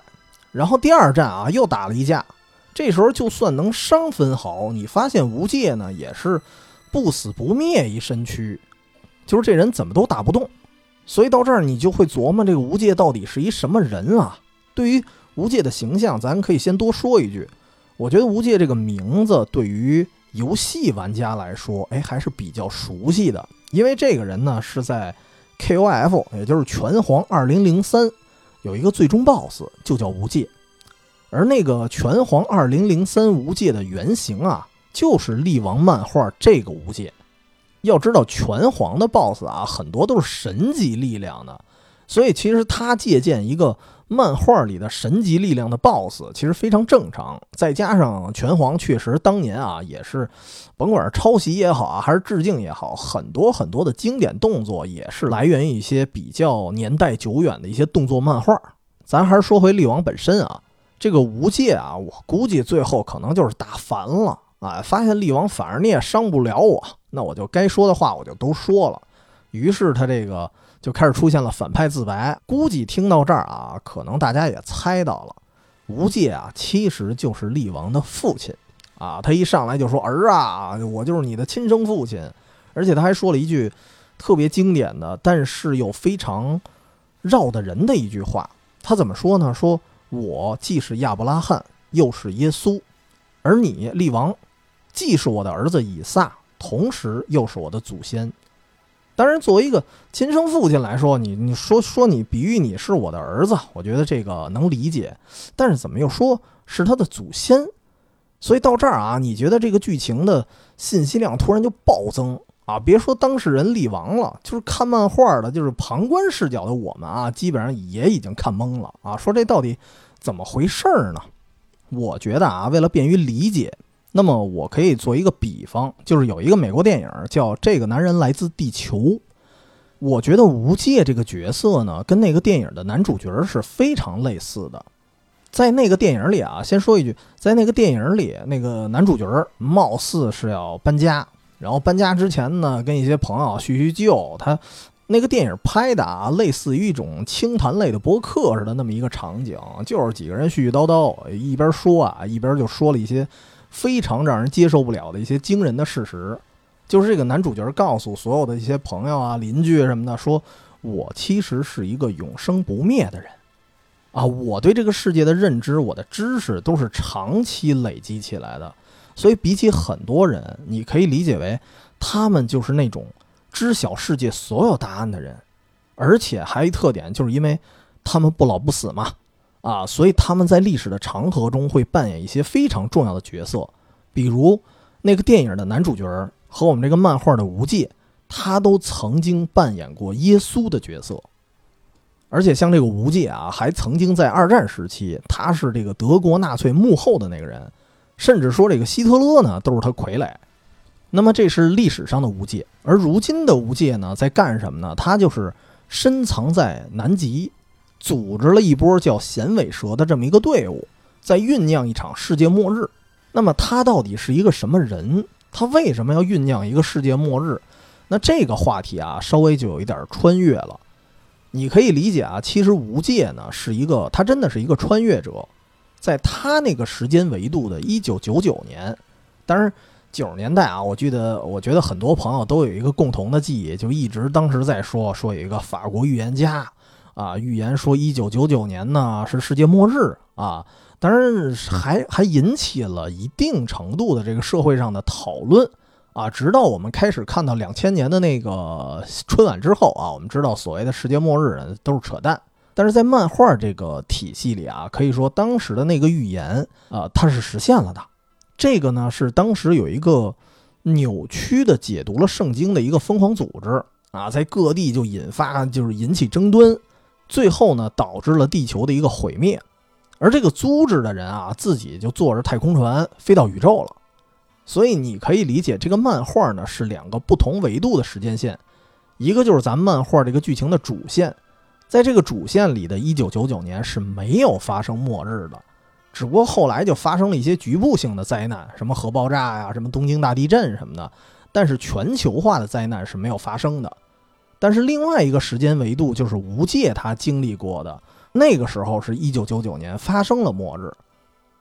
然后第二战啊又打了一架。这时候就算能伤分毫，你发现无界呢也是不死不灭一身躯，就是这人怎么都打不动。所以到这儿你就会琢磨这个无界到底是一什么人啊？对于无界的形象，咱可以先多说一句，我觉得无界这个名字对于游戏玩家来说，哎还是比较熟悉的，因为这个人呢是在 KOF，也就是拳皇二零零三有一个最终 BOSS 就叫无界。而那个拳皇二零零三无界的原型啊，就是力王漫画这个无界。要知道，拳皇的 BOSS 啊，很多都是神级力量的，所以其实他借鉴一个漫画里的神级力量的 BOSS，其实非常正常。再加上拳皇确实当年啊，也是甭管是抄袭也好啊，还是致敬也好，很多很多的经典动作也是来源于一些比较年代久远的一些动作漫画。咱还是说回力王本身啊。这个无界啊，我估计最后可能就是打烦了啊，发现力王反而你也伤不了我，那我就该说的话我就都说了。于是他这个就开始出现了反派自白。估计听到这儿啊，可能大家也猜到了，无界啊其实就是厉王的父亲啊。他一上来就说：“儿啊，我就是你的亲生父亲。”而且他还说了一句特别经典的，但是又非常绕的人的一句话。他怎么说呢？说。我既是亚伯拉罕，又是耶稣，而你厉王，既是我的儿子以撒，同时又是我的祖先。当然，作为一个亲生父亲来说，你你说说你比喻你是我的儿子，我觉得这个能理解。但是怎么又说是他的祖先？所以到这儿啊，你觉得这个剧情的信息量突然就暴增啊！别说当事人力王了，就是看漫画的，就是旁观视角的我们啊，基本上也已经看懵了啊！说这到底？怎么回事儿呢？我觉得啊，为了便于理解，那么我可以做一个比方，就是有一个美国电影叫《这个男人来自地球》。我觉得吴界这个角色呢，跟那个电影的男主角是非常类似的。在那个电影里啊，先说一句，在那个电影里，那个男主角貌似是要搬家，然后搬家之前呢，跟一些朋友叙叙旧，他。那个电影拍的啊，类似于一种清谈类的博客似的那么一个场景，就是几个人絮絮叨叨，一边说啊，一边就说了一些非常让人接受不了的一些惊人的事实，就是这个男主角告诉所有的一些朋友啊、邻居什么的，说我其实是一个永生不灭的人，啊，我对这个世界的认知、我的知识都是长期累积起来的，所以比起很多人，你可以理解为他们就是那种知晓世界所有答案的人，而且还一特点，就是因为他们不老不死嘛。啊，所以他们在历史的长河中会扮演一些非常重要的角色，比如那个电影的男主角和我们这个漫画的无界，他都曾经扮演过耶稣的角色。而且像这个无界啊，还曾经在二战时期，他是这个德国纳粹幕后的那个人，甚至说这个希特勒呢都是他傀儡。那么这是历史上的无界，而如今的无界呢，在干什么呢？他就是深藏在南极。组织了一波叫衔尾蛇的这么一个队伍，在酝酿一场世界末日。那么他到底是一个什么人？他为什么要酝酿一个世界末日？那这个话题啊，稍微就有一点穿越了。你可以理解啊，其实无界呢是一个，他真的是一个穿越者，在他那个时间维度的1999年。当然，九十年代啊，我记得，我觉得很多朋友都有一个共同的记忆，就一直当时在说说有一个法国预言家。啊，预言说一九九九年呢是世界末日啊，当然还还引起了一定程度的这个社会上的讨论啊。直到我们开始看到两千年的那个春晚之后啊，我们知道所谓的世界末日都是扯淡。但是在漫画这个体系里啊，可以说当时的那个预言啊，它是实现了的。这个呢是当时有一个扭曲的解读了圣经的一个疯狂组织啊，在各地就引发就是引起争端。最后呢，导致了地球的一个毁灭，而这个组织的人啊，自己就坐着太空船飞到宇宙了。所以你可以理解，这个漫画呢是两个不同维度的时间线，一个就是咱们漫画这个剧情的主线，在这个主线里的1999年是没有发生末日的，只不过后来就发生了一些局部性的灾难，什么核爆炸呀，什么东京大地震什么的，但是全球化的灾难是没有发生的。但是另外一个时间维度就是无界他经历过的那个时候是一九九九年发生了末日，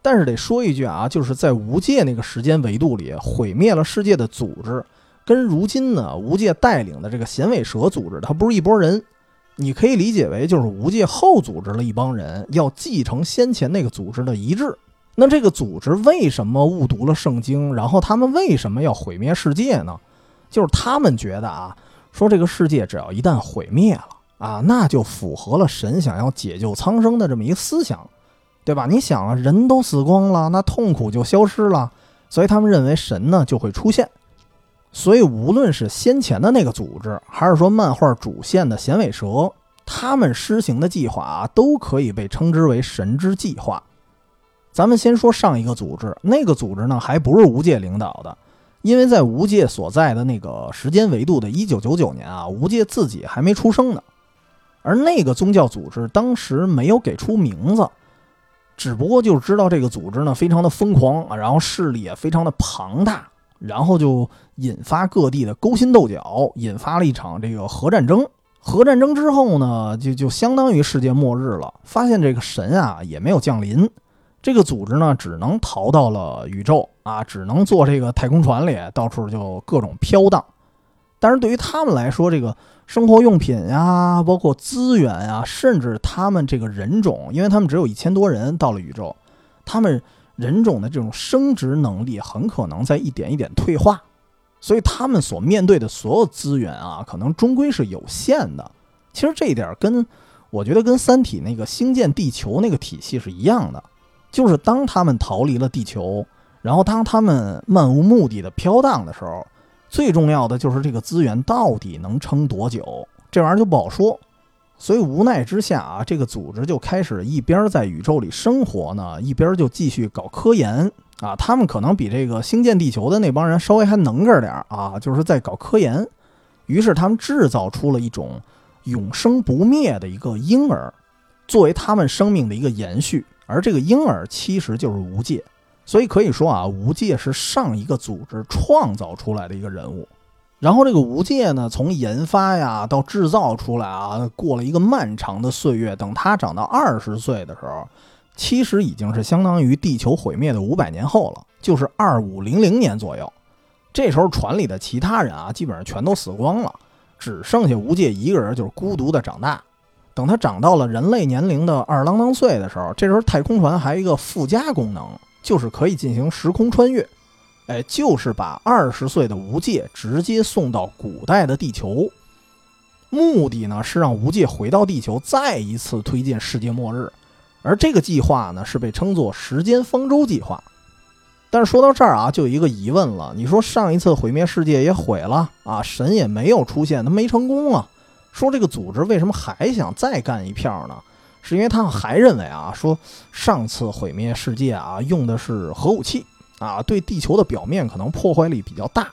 但是得说一句啊，就是在无界那个时间维度里毁灭了世界的组织，跟如今呢无界带领的这个衔尾蛇组织，它不是一拨人，你可以理解为就是无界后组织了一帮人要继承先前那个组织的遗志。那这个组织为什么误读了圣经？然后他们为什么要毁灭世界呢？就是他们觉得啊。说这个世界只要一旦毁灭了啊，那就符合了神想要解救苍生的这么一个思想，对吧？你想啊，人都死光了，那痛苦就消失了，所以他们认为神呢就会出现。所以无论是先前的那个组织，还是说漫画主线的衔尾蛇，他们施行的计划啊，都可以被称之为神之计划。咱们先说上一个组织，那个组织呢还不是无界领导的。因为在无界所在的那个时间维度的1999年啊，无界自己还没出生呢，而那个宗教组织当时没有给出名字，只不过就知道这个组织呢非常的疯狂啊，然后势力也非常的庞大，然后就引发各地的勾心斗角，引发了一场这个核战争。核战争之后呢，就就相当于世界末日了，发现这个神啊也没有降临。这个组织呢，只能逃到了宇宙啊，只能坐这个太空船里，到处就各种飘荡。但是对于他们来说，这个生活用品呀，包括资源呀，甚至他们这个人种，因为他们只有一千多人到了宇宙，他们人种的这种生殖能力很可能在一点一点退化，所以他们所面对的所有资源啊，可能终归是有限的。其实这一点跟我觉得跟《三体》那个星舰地球那个体系是一样的。就是当他们逃离了地球，然后当他们漫无目的的飘荡的时候，最重要的就是这个资源到底能撑多久，这玩意儿就不好说。所以无奈之下啊，这个组织就开始一边在宇宙里生活呢，一边就继续搞科研啊。他们可能比这个星舰地球的那帮人稍微还能个点儿啊，就是在搞科研。于是他们制造出了一种永生不灭的一个婴儿，作为他们生命的一个延续。而这个婴儿其实就是无界，所以可以说啊，无界是上一个组织创造出来的一个人物。然后这个无界呢，从研发呀到制造出来啊，过了一个漫长的岁月。等他长到二十岁的时候，其实已经是相当于地球毁灭的五百年后了，就是二五零零年左右。这时候船里的其他人啊，基本上全都死光了，只剩下无界一个人，就是孤独的长大。等他长到了人类年龄的二郎当岁的时候，这时候太空船还有一个附加功能，就是可以进行时空穿越。哎，就是把二十岁的无界直接送到古代的地球，目的呢是让无界回到地球，再一次推进世界末日。而这个计划呢，是被称作时间方舟计划。但是说到这儿啊，就有一个疑问了：你说上一次毁灭世界也毁了啊，神也没有出现，他没成功啊。说这个组织为什么还想再干一票呢？是因为他们还认为啊，说上次毁灭世界啊，用的是核武器啊，对地球的表面可能破坏力比较大，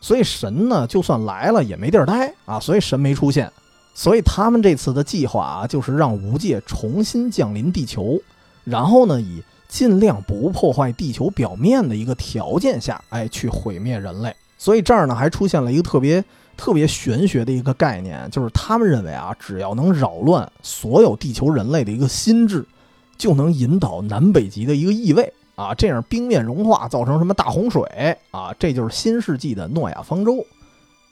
所以神呢，就算来了也没地儿待啊，所以神没出现。所以他们这次的计划啊，就是让无界重新降临地球，然后呢，以尽量不破坏地球表面的一个条件下，哎，去毁灭人类。所以这儿呢，还出现了一个特别特别玄学的一个概念，就是他们认为啊，只要能扰乱所有地球人类的一个心智，就能引导南北极的一个异位啊，这样冰面融化，造成什么大洪水啊，这就是新世纪的诺亚方舟。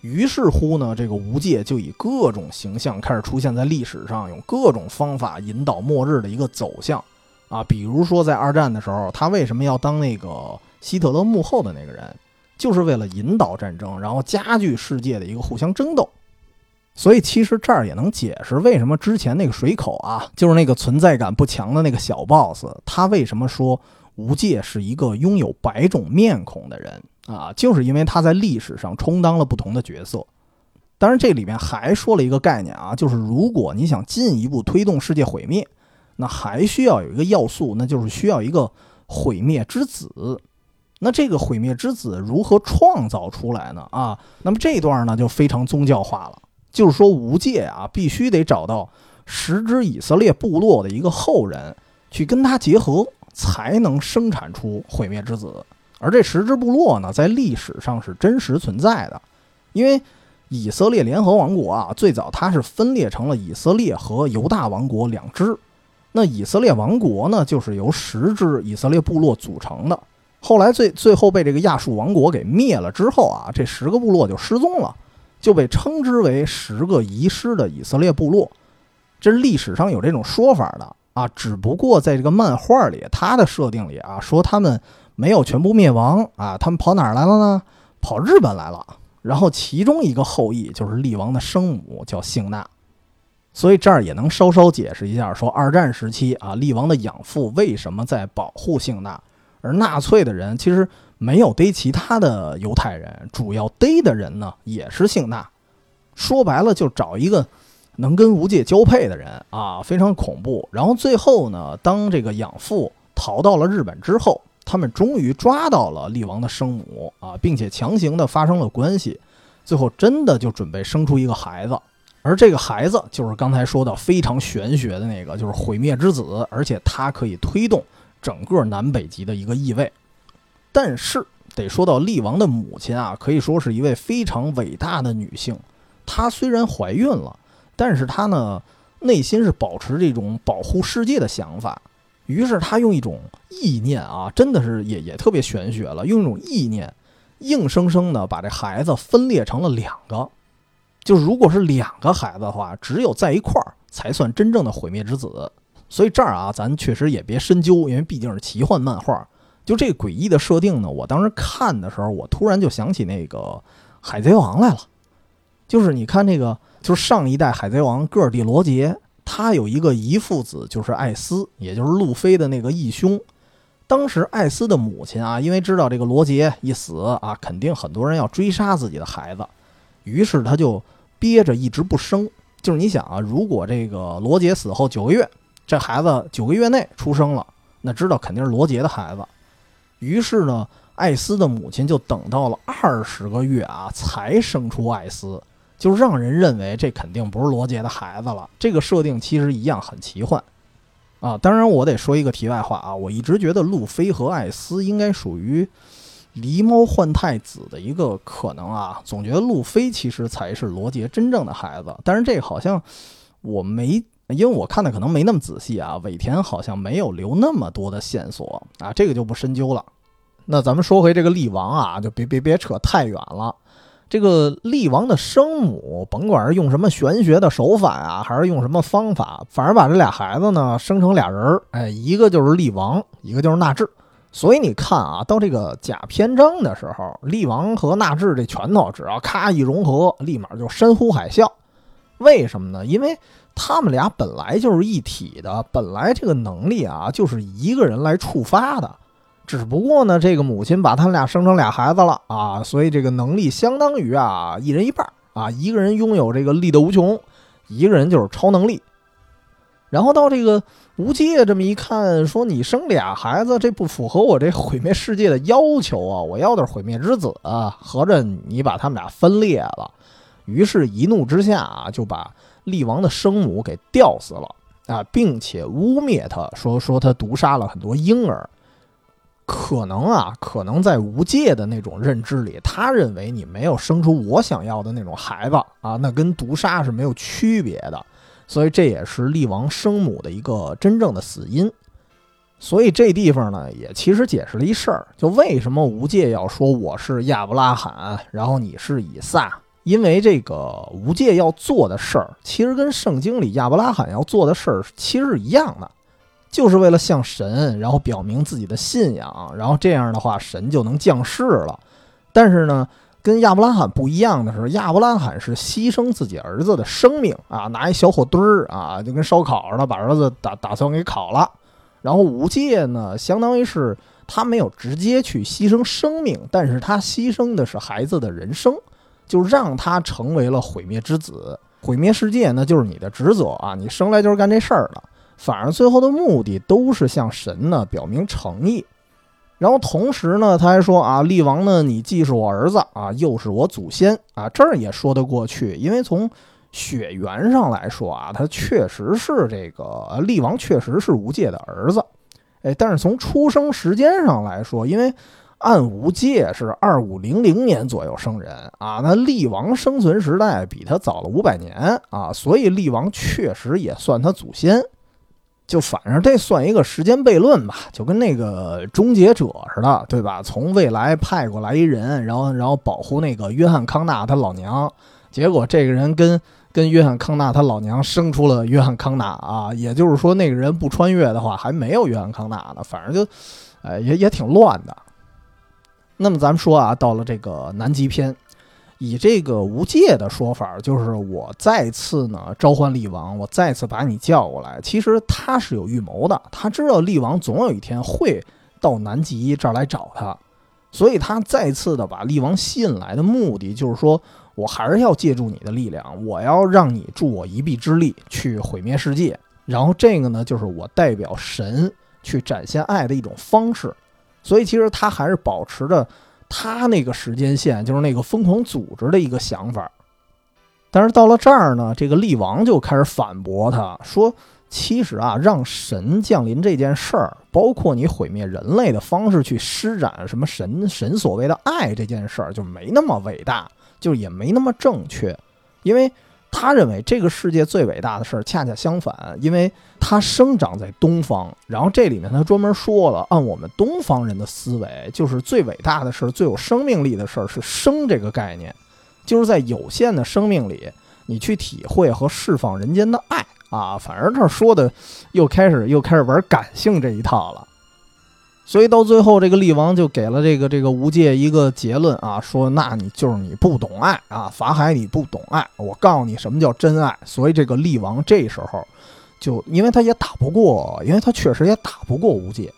于是乎呢，这个无界就以各种形象开始出现在历史上，用各种方法引导末日的一个走向，啊，比如说在二战的时候，他为什么要当那个希特勒幕后的那个人，就是为了引导战争，然后加剧世界的一个互相争斗。所以其实这儿也能解释为什么之前那个水口啊，就是那个存在感不强的那个小 boss，他为什么说无界是一个拥有百种面孔的人。啊，就是因为他在历史上充当了不同的角色。当然，这里面还说了一个概念啊，就是如果你想进一步推动世界毁灭，那还需要有一个要素，那就是需要一个毁灭之子。那这个毁灭之子如何创造出来呢？啊，那么这段呢就非常宗教化了，就是说无界啊必须得找到十支以色列部落的一个后人去跟他结合，才能生产出毁灭之子。而这十支部落呢，在历史上是真实存在的，因为以色列联合王国啊，最早它是分裂成了以色列和犹大王国两支。那以色列王国呢，就是由十支以色列部落组成的。后来最最后被这个亚述王国给灭了之后啊，这十个部落就失踪了，就被称之为十个遗失的以色列部落。这历史上有这种说法的啊，只不过在这个漫画里，它的设定里啊，说他们。没有全部灭亡啊，他们跑哪儿来了呢？跑日本来了。然后其中一个后裔就是厉王的生母，叫幸娜。所以这儿也能稍稍解释一下，说二战时期啊，厉王的养父为什么在保护幸娜，而纳粹的人其实没有逮其他的犹太人，主要逮的人呢也是姓纳。说白了，就找一个能跟无界交配的人啊，非常恐怖。然后最后呢，当这个养父逃到了日本之后。他们终于抓到了厉王的生母啊，并且强行的发生了关系，最后真的就准备生出一个孩子，而这个孩子就是刚才说的非常玄学的那个，就是毁灭之子，而且它可以推动整个南北极的一个意味。但是得说到厉王的母亲啊，可以说是一位非常伟大的女性。她虽然怀孕了，但是她呢内心是保持这种保护世界的想法。于是她用一种意念啊，真的是也也特别玄学了。用一种意念，硬生生的把这孩子分裂成了两个。就如果是两个孩子的话，只有在一块儿才算真正的毁灭之子。所以这儿啊，咱确实也别深究，因为毕竟是奇幻漫画。就这诡异的设定呢，我当时看的时候，我突然就想起那个海贼王来了。就是你看那个，就是上一代海贼王戈尔蒂罗杰。他有一个姨父子，就是艾斯，也就是路飞的那个义兄。当时艾斯的母亲啊，因为知道这个罗杰一死啊，肯定很多人要追杀自己的孩子，于是他就憋着一直不生。就是你想啊，如果这个罗杰死后九个月，这孩子九个月内出生了，那知道肯定是罗杰的孩子。于是呢，艾斯的母亲就等到了二十个月啊，才生出艾斯。就让人认为这肯定不是罗杰的孩子了。这个设定其实一样很奇幻，啊，当然我得说一个题外话啊，我一直觉得路飞和艾斯应该属于狸猫换太子的一个可能啊，总觉得路飞其实才是罗杰真正的孩子。但是这好像我没因为我看的可能没那么仔细啊，尾田好像没有留那么多的线索啊，这个就不深究了。那咱们说回这个力王啊，就别别别扯太远了。这个力王的生母，甭管是用什么玄学的手法啊，还是用什么方法，反正把这俩孩子呢生成俩人儿，哎，一个就是力王，一个就是纳智。所以你看啊，到这个假篇章的时候，力王和纳智这拳头只要咔一融合，立马就山呼海啸。为什么呢？因为他们俩本来就是一体的，本来这个能力啊就是一个人来触发的。只不过呢，这个母亲把他们俩生成俩孩子了啊，所以这个能力相当于啊一人一半啊，一个人拥有这个力的无穷，一个人就是超能力。然后到这个无界这么一看，说你生俩孩子，这不符合我这毁灭世界的要求啊！我要的是毁灭之子啊，合着你把他们俩分裂了。于是，一怒之下啊，就把厉王的生母给吊死了啊，并且污蔑他说说他毒杀了很多婴儿。可能啊，可能在无界的那种认知里，他认为你没有生出我想要的那种孩子啊，那跟毒杀是没有区别的，所以这也是厉王生母的一个真正的死因。所以这地方呢，也其实解释了一事儿，就为什么无界要说我是亚伯拉罕，然后你是以撒，因为这个无界要做的事儿，其实跟圣经里亚伯拉罕要做的事儿其实是一样的。就是为了向神，然后表明自己的信仰，然后这样的话，神就能降世了。但是呢，跟亚伯拉罕不一样的是，亚伯拉罕是牺牲自己儿子的生命啊，拿一小火堆儿啊，就跟烧烤似的，把儿子打打算给烤了。然后无界呢，相当于是他没有直接去牺牲生命，但是他牺牲的是孩子的人生，就让他成为了毁灭之子，毁灭世界，那就是你的职责啊，你生来就是干这事儿的。反而最后的目的都是向神呢表明诚意，然后同时呢，他还说啊，厉王呢，你既是我儿子啊，又是我祖先啊，这儿也说得过去，因为从血缘上来说啊，他确实是这个厉王确实是无界的儿子，哎，但是从出生时间上来说，因为暗无界是二五零零年左右生人啊，那厉王生存时代比他早了五百年啊，所以厉王确实也算他祖先。就反正这算一个时间悖论吧，就跟那个终结者似的，对吧？从未来派过来一人，然后然后保护那个约翰康纳他老娘，结果这个人跟跟约翰康纳他老娘生出了约翰康纳啊，也就是说那个人不穿越的话，还没有约翰康纳呢。反正就，哎，也也挺乱的。那么咱们说啊，到了这个南极篇。以这个无界的说法，就是我再次呢召唤力王，我再次把你叫过来。其实他是有预谋的，他知道力王总有一天会到南极这儿来找他，所以他再次的把力王吸引来的目的，就是说我还是要借助你的力量，我要让你助我一臂之力去毁灭世界。然后这个呢，就是我代表神去展现爱的一种方式。所以其实他还是保持着。他那个时间线就是那个疯狂组织的一个想法，但是到了这儿呢，这个厉王就开始反驳他说：“其实啊，让神降临这件事儿，包括你毁灭人类的方式去施展什么神神所谓的爱这件事儿，就没那么伟大，就也没那么正确，因为。”他认为这个世界最伟大的事儿，恰恰相反，因为他生长在东方。然后这里面他专门说了，按我们东方人的思维，就是最伟大的事儿、最有生命力的事儿是生这个概念，就是在有限的生命里，你去体会和释放人间的爱啊。反而这说的又开始又开始玩感性这一套了。所以到最后，这个厉王就给了这个这个无界一个结论啊，说那你就是你不懂爱啊，法海你不懂爱，我告诉你什么叫真爱。所以这个厉王这时候就因为他也打不过，因为他确实也打不过无界，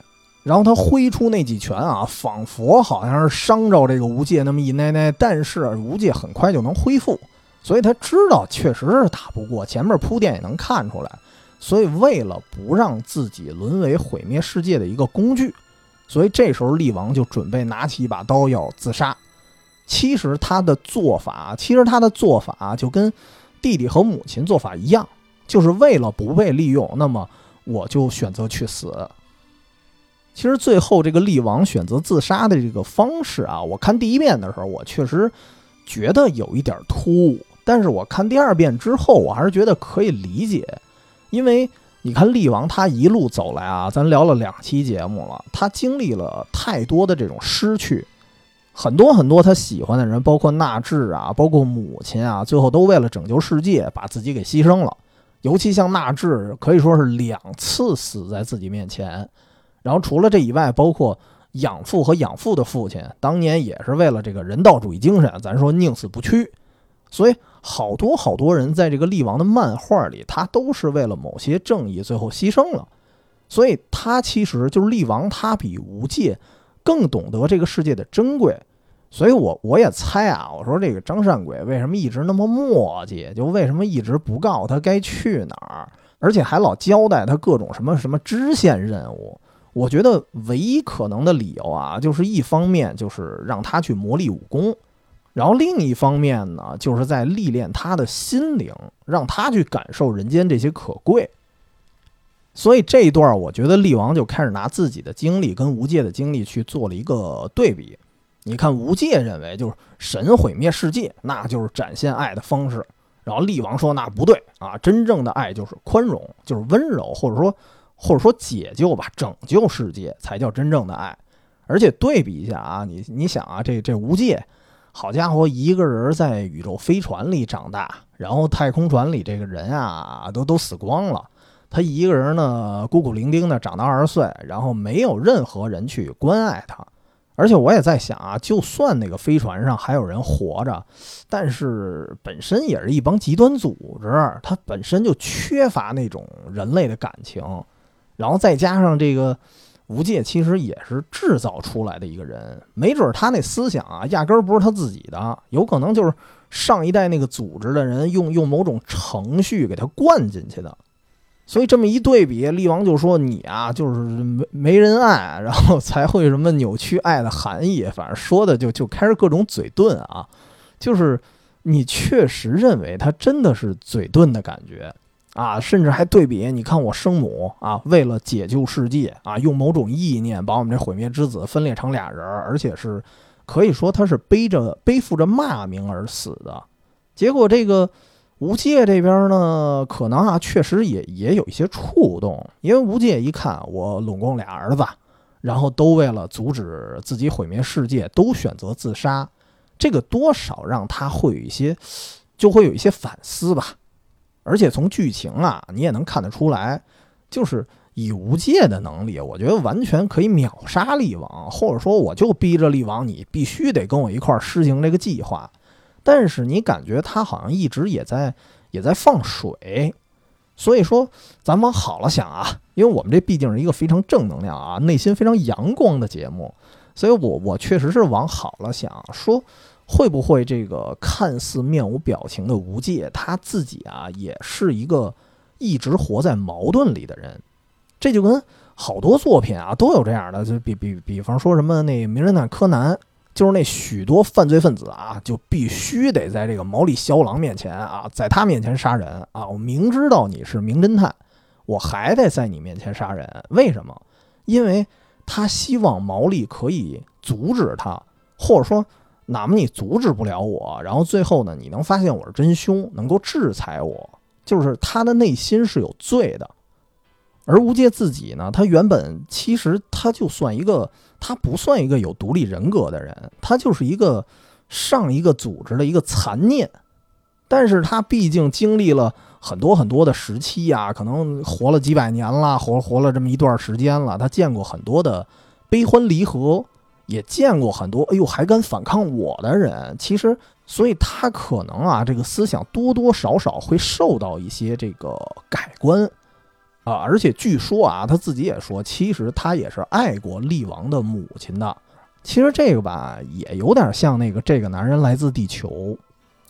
然后他挥出那几拳啊，仿佛好像是伤着这个无界那么一奶奶，但是无界很快就能恢复，所以他知道确实是打不过，前面铺垫也能看出来，所以为了不让自己沦为毁灭世界的一个工具。所以这时候，厉王就准备拿起一把刀要自杀。其实他的做法，其实他的做法就跟弟弟和母亲做法一样，就是为了不被利用，那么我就选择去死。其实最后这个厉王选择自杀的这个方式啊，我看第一遍的时候，我确实觉得有一点突兀，但是我看第二遍之后，我还是觉得可以理解，因为你看厉王他一路走来啊，咱聊了两期节目了，他经历了太多的这种失去，很多很多他喜欢的人，包括纳智啊，包括母亲啊，最后都为了拯救世界把自己给牺牲了。尤其像纳智，可以说是两次死在自己面前。然后除了这以外，包括养父和养父的父亲，当年也是为了这个人道主义精神，咱说宁死不屈。所以好多好多人在这个厉王的漫画里，他都是为了某些正义最后牺牲了。所以他其实就是厉王，他比无界更懂得这个世界的珍贵。所以我我也猜啊，我说这个张善鬼为什么一直那么磨叽，就为什么一直不告诉他该去哪儿，而且还老交代他各种什么什么支线任务。我觉得唯一可能的理由啊，就是一方面就是让他去磨砺武功，然后另一方面呢，就是在历练他的心灵，让他去感受人间这些可贵。所以这一段，我觉得厉王就开始拿自己的经历跟无界的经历去做了一个对比。你看，无界认为就是神毁灭世界，那就是展现爱的方式。然后厉王说那不对啊，真正的爱就是宽容，就是温柔，或者说或者说解救吧，拯救世界才叫真正的爱。而且对比一下啊，你你想啊，这这无界，好家伙，一个人在宇宙飞船里长大，然后太空船里这个人啊都都死光了，他一个人呢孤苦伶仃的长到二十岁，然后没有任何人去关爱他。而且我也在想啊，就算那个飞船上还有人活着，但是本身也是一帮极端组织，它本身就缺乏那种人类的感情，然后再加上这个无界其实也是制造出来的一个人，没准他那思想啊，压根儿不是他自己的，有可能就是上一代那个组织的人用用某种程序给他灌进去的。所以这么一对比，厉王就说：“你啊，就是没没人爱，然后才会什么扭曲爱的含义。反正说的就就开始各种嘴遁啊，就是你确实认为他真的是嘴遁的感觉啊，甚至还对比，你看我生母啊，为了解救世界啊，用某种意念把我们这毁灭之子分裂成俩人，而且是可以说他是背着背负着骂名而死的。结果这个。”无界这边呢，可能啊，确实也也有一些触动，因为无界一看我拢共俩儿子，然后都为了阻止自己毁灭世界，都选择自杀，这个多少让他会有一些，就会有一些反思吧。而且从剧情啊，你也能看得出来，就是以无界的能力，我觉得完全可以秒杀力王，或者说我就逼着力王，你必须得跟我一块儿实行这个计划。但是你感觉他好像一直也在也在放水，所以说咱往好了想啊，因为我们这毕竟是一个非常正能量啊，内心非常阳光的节目，所以我我确实是往好了想，说会不会这个看似面无表情的无界他自己啊，也是一个一直活在矛盾里的人，这就跟好多作品啊都有这样的，就比比比方说什么那名侦探柯南。就是那许多犯罪分子啊，就必须得在这个毛利小五郎面前啊，在他面前杀人啊！我明知道你是名侦探，我还得在你面前杀人，为什么？因为他希望毛利可以阻止他，或者说，哪怕你阻止不了我，然后最后呢，你能发现我是真凶，能够制裁我，就是他的内心是有罪的。而无界自己呢，他原本其实他就算一个。他不算一个有独立人格的人，他就是一个上一个组织的一个残念。但是他毕竟经历了很多很多的时期呀，可能活了几百年了，活活了这么一段时间了，他见过很多的悲欢离合，也见过很多哎呦还敢反抗我的人。其实，所以他可能啊，这个思想多多少少会受到一些这个改观。啊，而且据说啊，他自己也说，其实他也是爱过厉王的母亲的。其实这个吧，也有点像那个这个男人来自地球，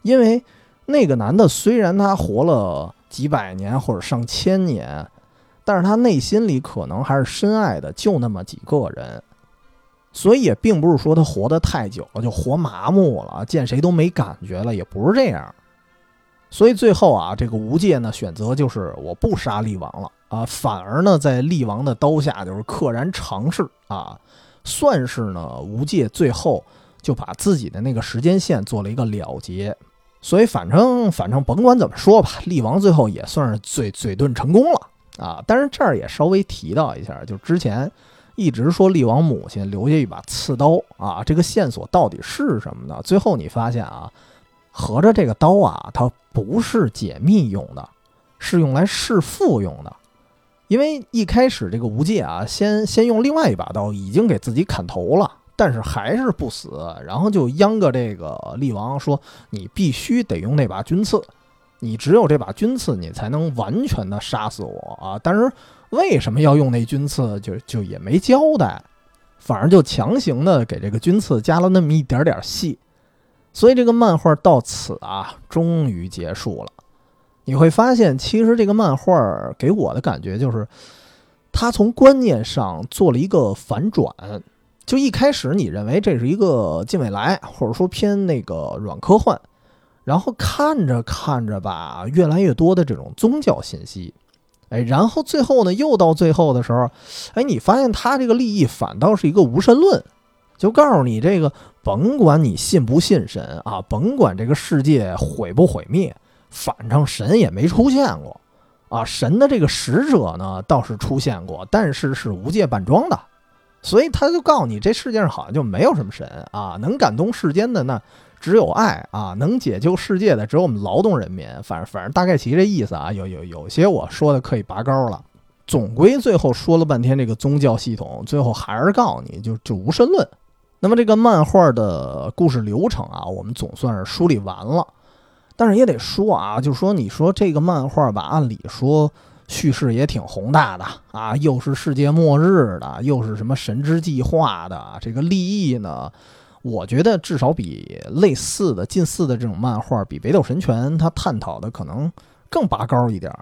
因为那个男的虽然他活了几百年或者上千年，但是他内心里可能还是深爱的就那么几个人，所以也并不是说他活得太久了就活麻木了，见谁都没感觉了，也不是这样。所以最后啊，这个无界呢选择就是我不杀厉王了。啊，反而呢，在厉王的刀下就是溘然长逝啊，算是呢无界最后就把自己的那个时间线做了一个了结。所以反正反正甭管怎么说吧，厉王最后也算是嘴嘴遁成功了啊。但是这儿也稍微提到一下，就之前一直说厉王母亲留下一把刺刀啊，这个线索到底是什么呢？最后你发现啊，合着这个刀啊，它不是解密用的，是用来弑父用的。因为一开始这个吴戒啊，先先用另外一把刀，已经给自己砍头了。但是还是不死，然后就央个这个厉王说：“你必须得用那把军刺，你只有这把军刺，你才能完全的杀死我啊！”但是为什么要用那军刺，就就也没交代，反正就强行的给这个军刺加了那么一点点戏。所以这个漫画到此啊，终于结束了。你会发现，其实这个漫画给我的感觉就是，他从观念上做了一个反转。就一开始你认为这是一个近未来，或者说偏那个软科幻，然后看着看着吧，越来越多的这种宗教信息，哎，然后最后呢，又到最后的时候，哎，你发现他这个立意反倒是一个无神论，就告诉你这个，甭管你信不信神啊，甭管这个世界毁不毁灭，反正神也没出现过啊，神的这个使者呢倒是出现过，但是是无界扮装的。所以他就告诉你，这世界上好像就没有什么神啊，能感动世间的那只有爱啊，能解救世界的只有我们劳动人民。反正反正大概其这意思啊，有有有些我说的可以拔高了。总归最后说了半天这个宗教系统，最后还是告诉你就就无神论。那么这个漫画的故事流程啊，我们总算是梳理完了。但是也得说啊，就说你说这个漫画吧，按理说。叙事也挺宏大的啊，又是世界末日的，又是什么神之计划的，这个立意呢？我觉得至少比类似的近似的这种漫画，比《北斗神拳》它探讨的可能更拔高一点。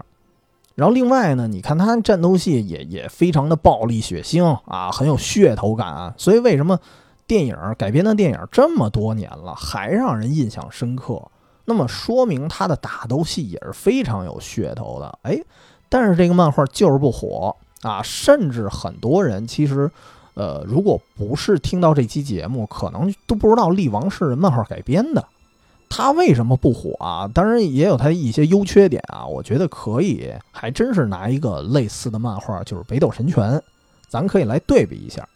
然后另外呢，你看它战斗戏也也非常的暴力血腥啊，很有噱头感。所以为什么电影改编的电影这么多年了还让人印象深刻？那么说明它的打斗戏也是非常有噱头的。哎。但是这个漫画就是不火啊，甚至很多人其实，呃，如果不是听到这期节目，可能都不知道《力王》是漫画改编的。它为什么不火啊？当然也有它一些优缺点啊。我觉得可以，还真是拿一个类似的漫画，就是《北斗神拳》，咱可以来对比一下。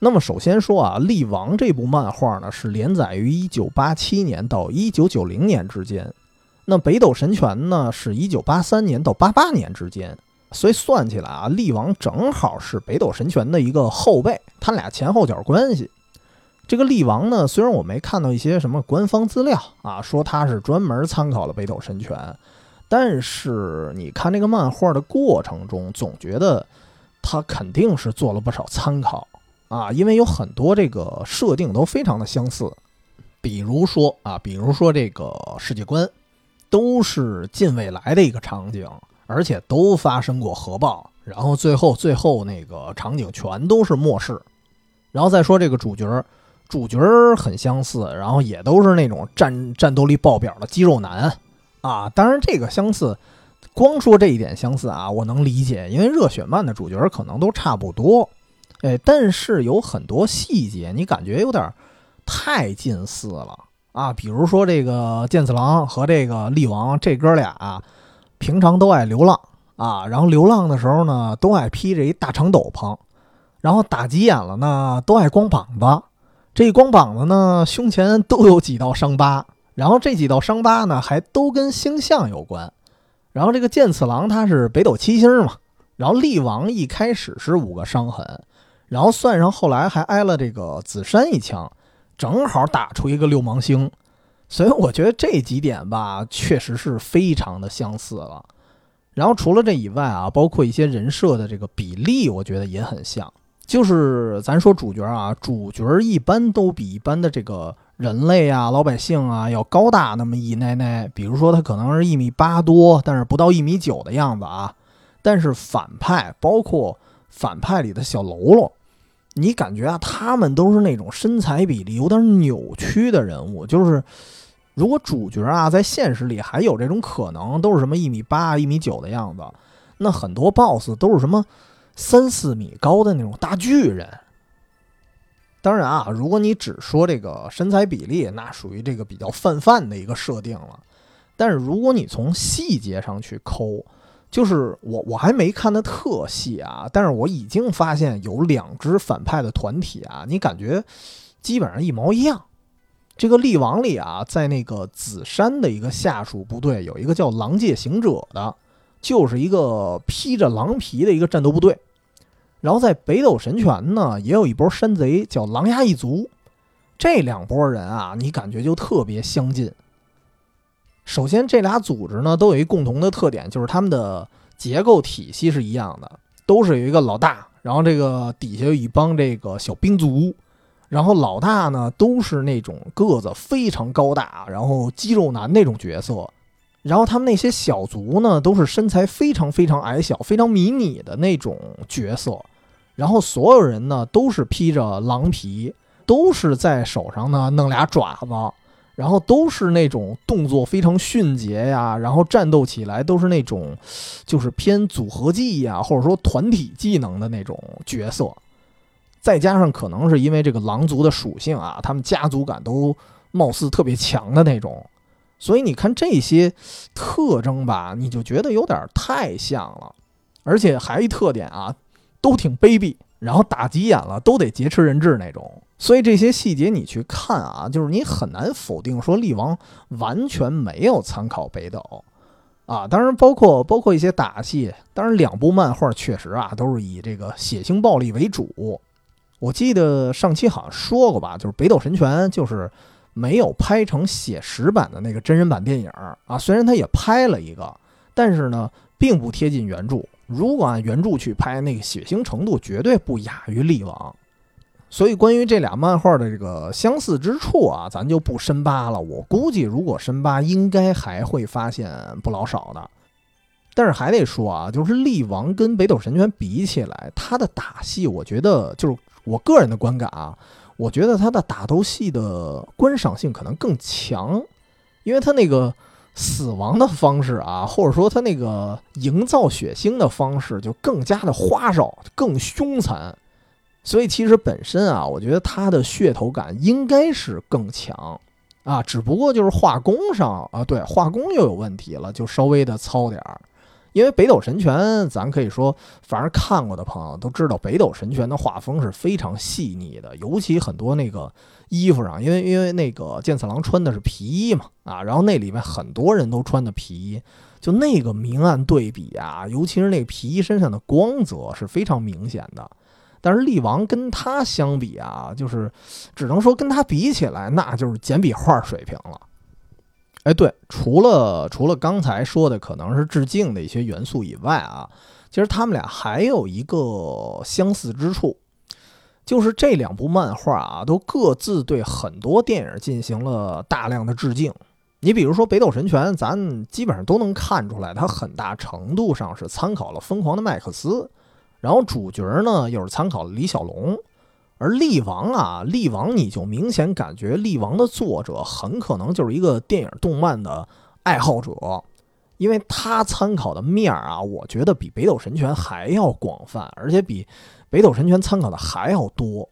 那么首先说啊，《力王》这部漫画呢，是连载于1987年到1990年之间。那北斗神拳呢，是一九八三年到八八年之间，所以算起来啊，力王正好是北斗神拳的一个后辈，他俩前后脚关系。这个力王呢，虽然我没看到一些什么官方资料啊，说他是专门参考了北斗神拳，但是你看这个漫画的过程中，总觉得他肯定是做了不少参考啊，因为有很多这个设定都非常的相似，比如说啊，比如说这个世界观。都是近未来的一个场景，而且都发生过核爆，然后最后最后那个场景全都是末世，然后再说这个主角，主角很相似，然后也都是那种战战斗力爆表的肌肉男啊。当然这个相似，光说这一点相似啊，我能理解，因为热血漫的主角可能都差不多，哎，但是有很多细节你感觉有点太近似了。啊，比如说这个剑次郎和这个力王这哥俩啊，平常都爱流浪啊，然后流浪的时候呢，都爱披着一大长斗篷，然后打急眼了呢，都爱光膀子。这一光膀子呢，胸前都有几道伤疤，然后这几道伤疤呢，还都跟星象有关。然后这个剑次郎他是北斗七星嘛，然后力王一开始是五个伤痕，然后算上后来还挨了这个紫山一枪。正好打出一个六芒星，所以我觉得这几点吧，确实是非常的相似了。然后除了这以外啊，包括一些人设的这个比例，我觉得也很像。就是咱说主角啊，主角一般都比一般的这个人类啊、老百姓啊要高大那么一奶奶。比如说他可能是一米八多，但是不到一米九的样子啊。但是反派，包括反派里的小喽啰。你感觉啊，他们都是那种身材比例有点扭曲的人物。就是，如果主角啊在现实里还有这种可能，都是什么一米八、一米九的样子，那很多 BOSS 都是什么三四米高的那种大巨人。当然啊，如果你只说这个身材比例，那属于这个比较泛泛的一个设定了。但是如果你从细节上去抠，就是我我还没看的特细啊，但是我已经发现有两支反派的团体啊，你感觉基本上一毛一样。这个力王里啊，在那个紫山的一个下属部队有一个叫狼界行者的，就是一个披着狼皮的一个战斗部队。然后在北斗神拳呢，也有一波山贼叫狼牙一族。这两拨人啊，你感觉就特别相近。首先，这俩组织呢都有一共同的特点，就是他们的结构体系是一样的，都是有一个老大，然后这个底下有一帮这个小兵卒，然后老大呢都是那种个子非常高大，然后肌肉男那种角色，然后他们那些小卒呢都是身材非常非常矮小、非常迷你的那种角色，然后所有人呢都是披着狼皮，都是在手上呢弄俩爪子。然后都是那种动作非常迅捷呀，然后战斗起来都是那种，就是偏组合技呀，或者说团体技能的那种角色。再加上可能是因为这个狼族的属性啊，他们家族感都貌似特别强的那种，所以你看这些特征吧，你就觉得有点太像了。而且还一特点啊，都挺卑鄙，然后打急眼了都得劫持人质那种。所以这些细节你去看啊，就是你很难否定说力王完全没有参考北斗，啊，当然包括包括一些打戏，当然两部漫画确实啊都是以这个血腥暴力为主。我记得上期好像说过吧，就是北斗神拳就是没有拍成写实版的那个真人版电影啊，虽然他也拍了一个，但是呢并不贴近原著。如果按原著去拍，那个血腥程度绝对不亚于力王。所以，关于这俩漫画的这个相似之处啊，咱就不深扒了。我估计，如果深扒，应该还会发现不老少的。但是还得说啊，就是力王跟北斗神拳比起来，他的打戏，我觉得就是我个人的观感啊，我觉得他的打斗戏的观赏性可能更强，因为他那个死亡的方式啊，或者说他那个营造血腥的方式，就更加的花哨，更凶残。所以其实本身啊，我觉得它的噱头感应该是更强啊，只不过就是画工上啊，对，画工又有问题了，就稍微的糙点儿。因为北斗神拳，咱可以说，反正看过的朋友都知道，北斗神拳的画风是非常细腻的，尤其很多那个衣服上，因为因为那个剑次郎穿的是皮衣嘛，啊，然后那里面很多人都穿的皮衣，就那个明暗对比啊，尤其是那个皮衣身上的光泽是非常明显的。但是力王跟他相比啊，就是只能说跟他比起来，那就是简笔画水平了。哎，对，除了除了刚才说的可能是致敬的一些元素以外啊，其实他们俩还有一个相似之处，就是这两部漫画啊，都各自对很多电影进行了大量的致敬。你比如说《北斗神拳》，咱基本上都能看出来，它很大程度上是参考了《疯狂的麦克斯》。然后主角呢又是参考了李小龙，而力王啊，力王你就明显感觉力王的作者很可能就是一个电影动漫的爱好者，因为他参考的面儿啊，我觉得比北斗神拳还要广泛，而且比北斗神拳参考的还要多。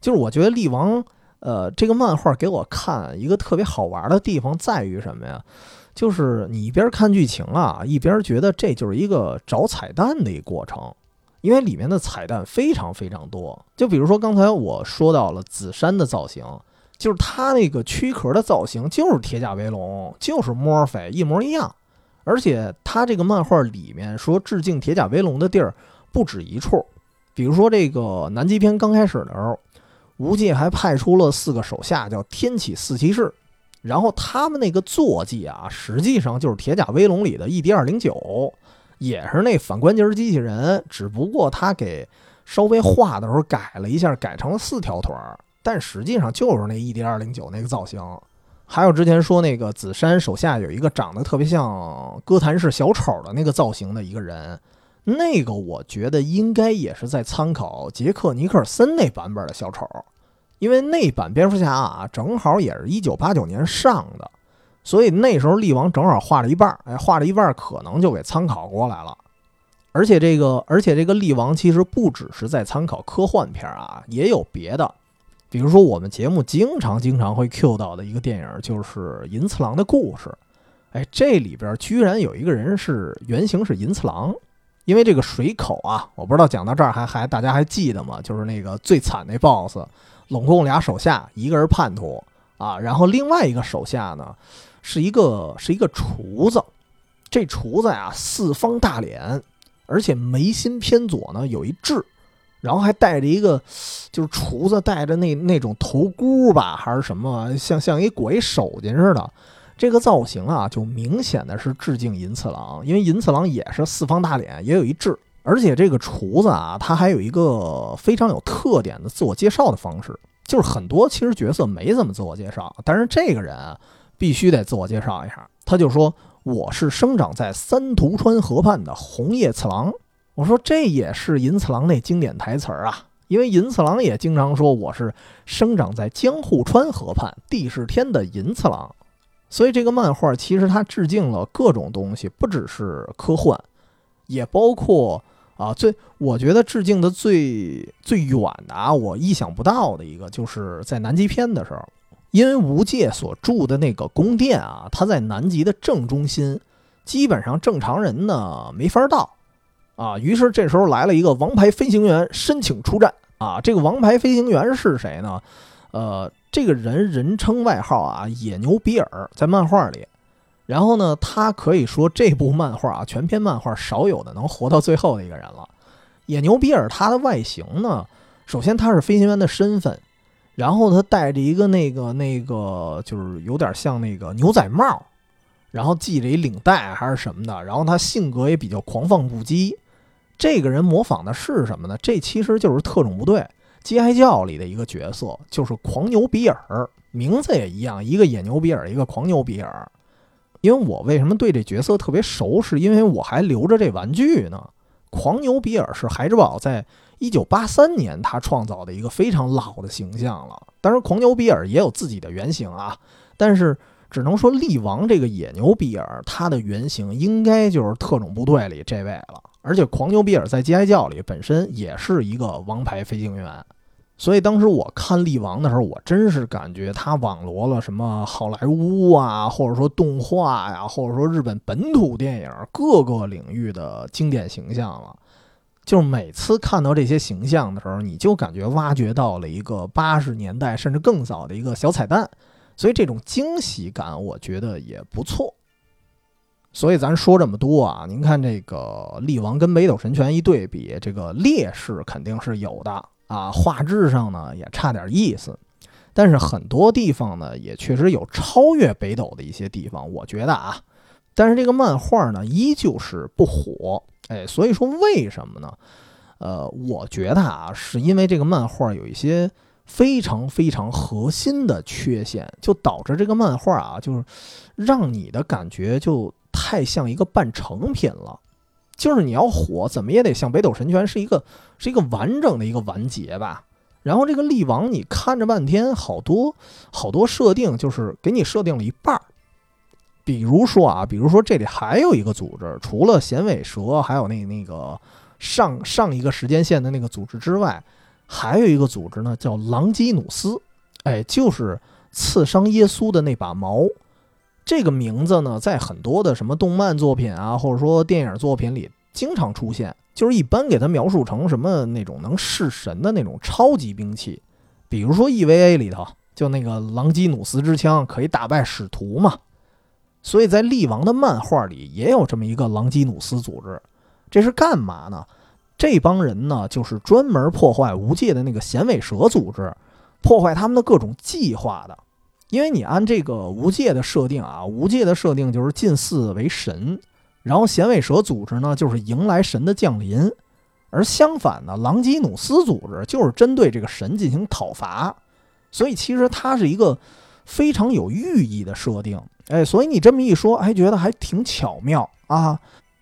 就是我觉得力王，呃，这个漫画给我看一个特别好玩的地方在于什么呀？就是你一边看剧情啊，一边觉得这就是一个找彩蛋的一个过程。因为里面的彩蛋非常非常多，就比如说刚才我说到了紫杉的造型，就是他那个躯壳的造型就是铁甲威龙，就是 Morphi 一模一样。而且他这个漫画里面说致敬铁甲威龙的地儿不止一处，比如说这个南极篇刚开始的时候，无界还派出了四个手下叫天启四骑士，然后他们那个坐骑啊，实际上就是铁甲威龙里的 ED 二零九。也是那反关节机器人，只不过他给稍微画的时候改了一下，改成了四条腿儿，但实际上就是那 ED 二零九那个造型。还有之前说那个紫杉手下有一个长得特别像哥谭市小丑的那个造型的一个人，那个我觉得应该也是在参考杰克尼克尔森那版本的小丑，因为那版蝙蝠侠啊，正好也是一九八九年上的。所以那时候力王正好画了一半儿，哎，画了一半儿可能就给参考过来了。而且这个，而且这个力王其实不只是在参考科幻片啊，也有别的。比如说我们节目经常经常会 Q 到的一个电影，就是银次郎的故事。哎，这里边居然有一个人是原型是银次郎，因为这个水口啊，我不知道讲到这儿还还大家还记得吗？就是那个最惨那 BOSS，拢共俩手下，一个人叛徒啊，然后另外一个手下呢是一个是一个厨子，这厨子呀四方大脸，而且眉心偏左呢有一痣，然后还带着一个就是厨子戴着那那种头箍吧，还是什么，像像一裹一手巾似的。这个造型啊，就明显的是致敬银次郎，因为银次郎也是四方大脸，也有一痣，而且这个厨子啊，他还有一个非常有特点的自我介绍的方式，就是很多其实角色没怎么自我介绍，但是这个人必须得自我介绍一下，他就说我是生长在三途川河畔的红叶次郎。我说这也是银次郎那经典台词啊，因为银次郎也经常说我是生长在江户川河畔地是天的银次郎。所以这个漫画其实它致敬了各种东西，不只是科幻，也包括啊最我觉得致敬的最最远的啊，我意想不到的一个，就是在南极篇的时候，因为无界所住的那个宫殿啊，它在南极的正中心，基本上正常人呢没法到啊。于是这时候来了一个王牌飞行员申请出战啊。这个王牌飞行员是谁呢？呃。这个人人称外号啊，野牛比尔，在漫画里。然后呢，他可以说这部漫画啊，全篇漫画少有的能活到最后的一个人了。野牛比尔他的外形呢，首先他是飞行员的身份，然后他戴着一个那个那个，就是有点像那个牛仔帽，然后系着一领带还是什么的。然后他性格也比较狂放不羁。这个人模仿的是什么呢？这其实就是特种部队。《G.I. 教》里的一个角色就是狂牛比尔，名字也一样，一个野牛比尔，一个狂牛比尔。因为我为什么对这角色特别熟，是因为我还留着这玩具呢。狂牛比尔是孩之宝在一九八三年他创造的一个非常老的形象了。当然，狂牛比尔也有自己的原型啊，但是只能说力王这个野牛比尔，他的原型应该就是特种部队里这位了。而且狂牛比尔在《G.I. 教》里本身也是一个王牌飞行员，所以当时我看《力王》的时候，我真是感觉他网罗了什么好莱坞啊，或者说动画呀，或者说日本本土电影各个领域的经典形象了。就是每次看到这些形象的时候，你就感觉挖掘到了一个八十年代甚至更早的一个小彩蛋，所以这种惊喜感，我觉得也不错。所以咱说这么多啊，您看这个力王跟北斗神拳一对比，这个劣势肯定是有的啊，画质上呢也差点意思，但是很多地方呢也确实有超越北斗的一些地方，我觉得啊，但是这个漫画呢依旧是不火，哎，所以说为什么呢？呃，我觉得啊，是因为这个漫画有一些非常非常核心的缺陷，就导致这个漫画啊，就是让你的感觉就。太像一个半成品了，就是你要火，怎么也得像北斗神拳是一个是一个完整的一个完结吧。然后这个力王，你看着半天，好多好多设定就是给你设定了一半儿。比如说啊，比如说这里还有一个组织，除了衔尾蛇，还有那那个上上一个时间线的那个组织之外，还有一个组织呢，叫狼基努斯，哎，就是刺伤耶稣的那把矛。这个名字呢，在很多的什么动漫作品啊，或者说电影作品里经常出现，就是一般给它描述成什么那种能弑神的那种超级兵器，比如说 EVA 里头就那个狼基努斯之枪可以打败使徒嘛，所以在力王的漫画里也有这么一个狼基努斯组织，这是干嘛呢？这帮人呢，就是专门破坏无界的那个衔尾蛇组织，破坏他们的各种计划的。因为你按这个无界的设定啊，无界的设定就是近似为神，然后衔尾蛇组织呢就是迎来神的降临，而相反呢，狼基努斯组织就是针对这个神进行讨伐，所以其实它是一个非常有寓意的设定，哎，所以你这么一说，还觉得还挺巧妙啊。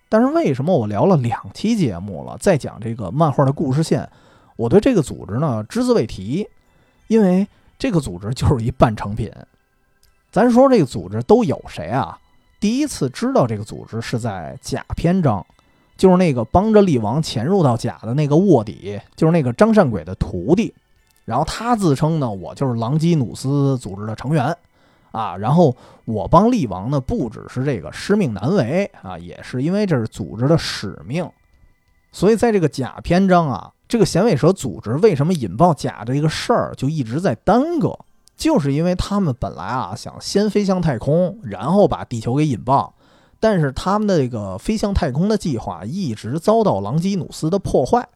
但是为什么我聊了两期节目了，再讲这个漫画的故事线，我对这个组织呢只字未提，因为。这个组织就是一半成品。咱说这个组织都有谁啊？第一次知道这个组织是在甲篇章，就是那个帮着力王潜入到甲的那个卧底，就是那个张善鬼的徒弟。然后他自称呢，我就是狼基努斯组织的成员，啊，然后我帮力王呢，不只是这个师命难违啊，也是因为这是组织的使命。所以在这个假篇章啊，这个响尾蛇组织为什么引爆假这个事儿就一直在耽搁，就是因为他们本来啊想先飞向太空，然后把地球给引爆，但是他们的这个飞向太空的计划一直遭到狼基努斯的破坏。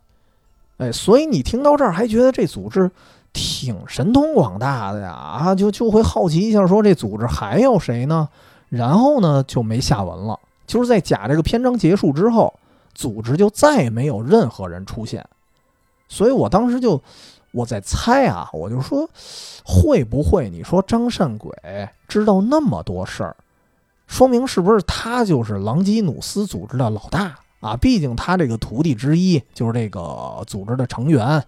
哎，所以你听到这儿还觉得这组织挺神通广大的呀？啊，就就会好奇一下，说这组织还有谁呢？然后呢就没下文了。就是在甲这个篇章结束之后，组织就再也没有任何人出现。所以我当时就我在猜啊，我就说会不会你说张善鬼知道那么多事儿，说明是不是他就是狼基努斯组织的老大？啊，毕竟他这个徒弟之一就是这个组织的成员，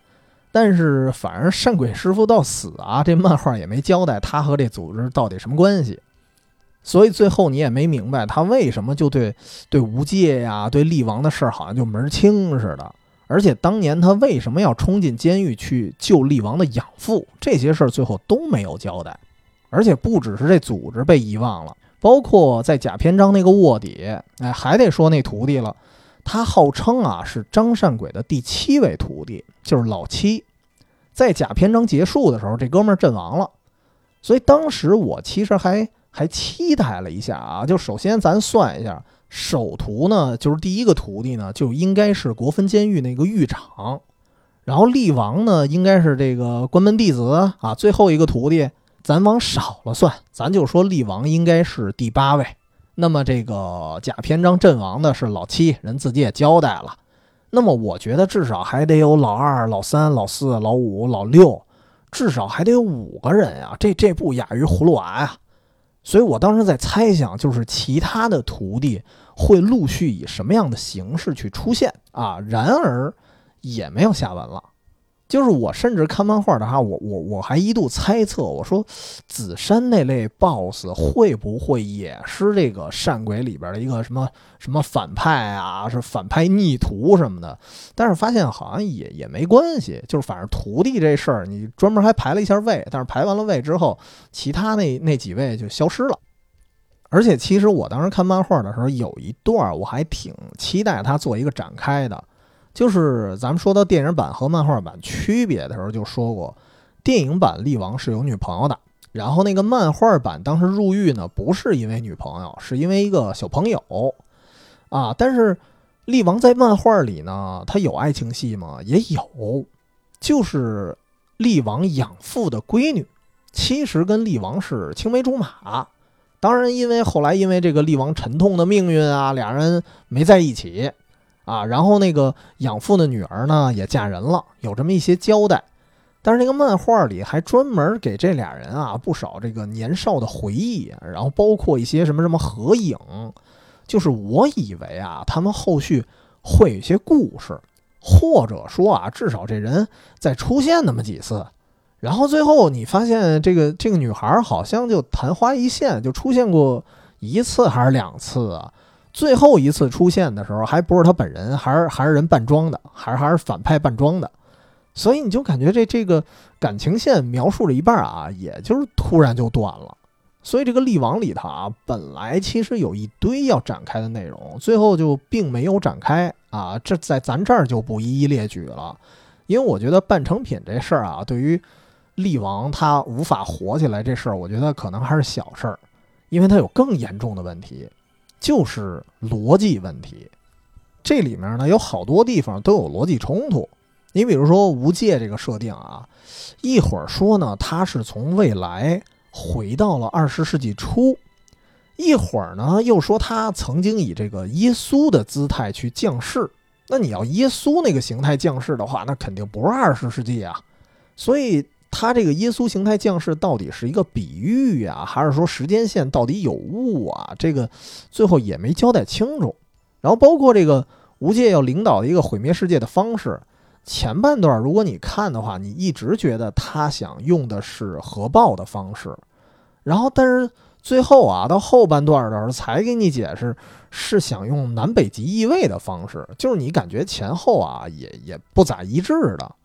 但是反而善鬼师傅到死啊，这漫画也没交代他和这组织到底什么关系，所以最后你也没明白他为什么就对对无界呀、对力王的事儿好像就门清似的，而且当年他为什么要冲进监狱去救力王的养父，这些事儿最后都没有交代，而且不只是这组织被遗忘了，包括在假篇章那个卧底，哎，还得说那徒弟了。他号称啊是张善鬼的第七位徒弟，就是老七。在甲篇章结束的时候，这哥们儿阵亡了。所以当时我其实还还期待了一下啊，就首先咱算一下，首徒呢就是第一个徒弟呢就应该是国分监狱那个狱长，然后力王呢应该是这个关门弟子啊，最后一个徒弟咱往少了算，咱就说力王应该是第八位。那么这个甲篇章阵亡的是老七，人自己也交代了。那么我觉得至少还得有老二、老三、老四、老五、老六，至少还得有五个人呀。这这不亚于葫芦娃呀。所以我当时在猜想，就是其他的徒弟会陆续以什么样的形式去出现啊？然而也没有下文了。就是我甚至看漫画的话，我我我还一度猜测，我说紫山那类 BOSS 会不会也是这个善鬼里边的一个什么什么反派啊，是反派逆徒什么的？但是发现好像也也没关系，就是反正徒弟这事儿，你专门还排了一下位，但是排完了位之后，其他那那几位就消失了。而且其实我当时看漫画的时候，有一段我还挺期待他做一个展开的。就是咱们说到电影版和漫画版区别的时候，就说过，电影版力王是有女朋友的，然后那个漫画版当时入狱呢，不是因为女朋友，是因为一个小朋友，啊，但是力王在漫画里呢，他有爱情戏吗？也有，就是力王养父的闺女，其实跟力王是青梅竹马，当然因为后来因为这个力王沉痛的命运啊，俩人没在一起。啊，然后那个养父的女儿呢也嫁人了，有这么一些交代。但是那个漫画里还专门给这俩人啊不少这个年少的回忆，然后包括一些什么什么合影。就是我以为啊，他们后续会有一些故事，或者说啊，至少这人再出现那么几次。然后最后你发现这个这个女孩好像就昙花一现，就出现过一次还是两次啊？最后一次出现的时候，还不是他本人，还是还是人扮装的，还是还是反派扮装的，所以你就感觉这这个感情线描述了一半啊，也就是突然就断了。所以这个力王里头啊，本来其实有一堆要展开的内容，最后就并没有展开啊。这在咱这儿就不一一列举了，因为我觉得半成品这事儿啊，对于力王他无法活起来这事儿，我觉得可能还是小事儿，因为他有更严重的问题。就是逻辑问题，这里面呢有好多地方都有逻辑冲突。你比如说无界这个设定啊，一会儿说呢他是从未来回到了二十世纪初，一会儿呢又说他曾经以这个耶稣的姿态去降世。那你要耶稣那个形态降世的话，那肯定不是二十世纪啊，所以。他这个耶稣形态降世到底是一个比喻呀，还是说时间线到底有误啊？这个最后也没交代清楚。然后包括这个无界要领导的一个毁灭世界的方式，前半段如果你看的话，你一直觉得他想用的是核爆的方式，然后但是最后啊，到后半段的时候才给你解释是想用南北极异位的方式，就是你感觉前后啊也也不咋一致的。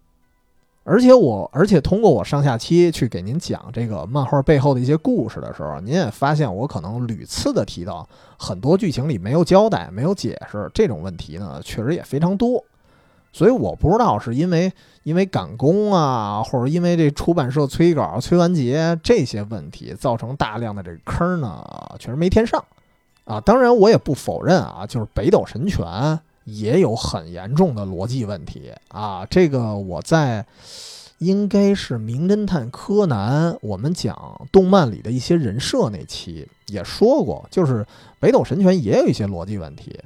而且我，而且通过我上下期去给您讲这个漫画背后的一些故事的时候，您也发现我可能屡次的提到很多剧情里没有交代、没有解释这种问题呢，确实也非常多。所以我不知道是因为因为赶工啊，或者因为这出版社催稿催完结这些问题造成大量的这个坑呢，确实没填上啊。当然，我也不否认啊，就是北斗神拳。也有很严重的逻辑问题啊！这个我在应该是《名侦探柯南》我们讲动漫里的一些人设那期也说过，就是北斗神拳也有一些逻辑问题，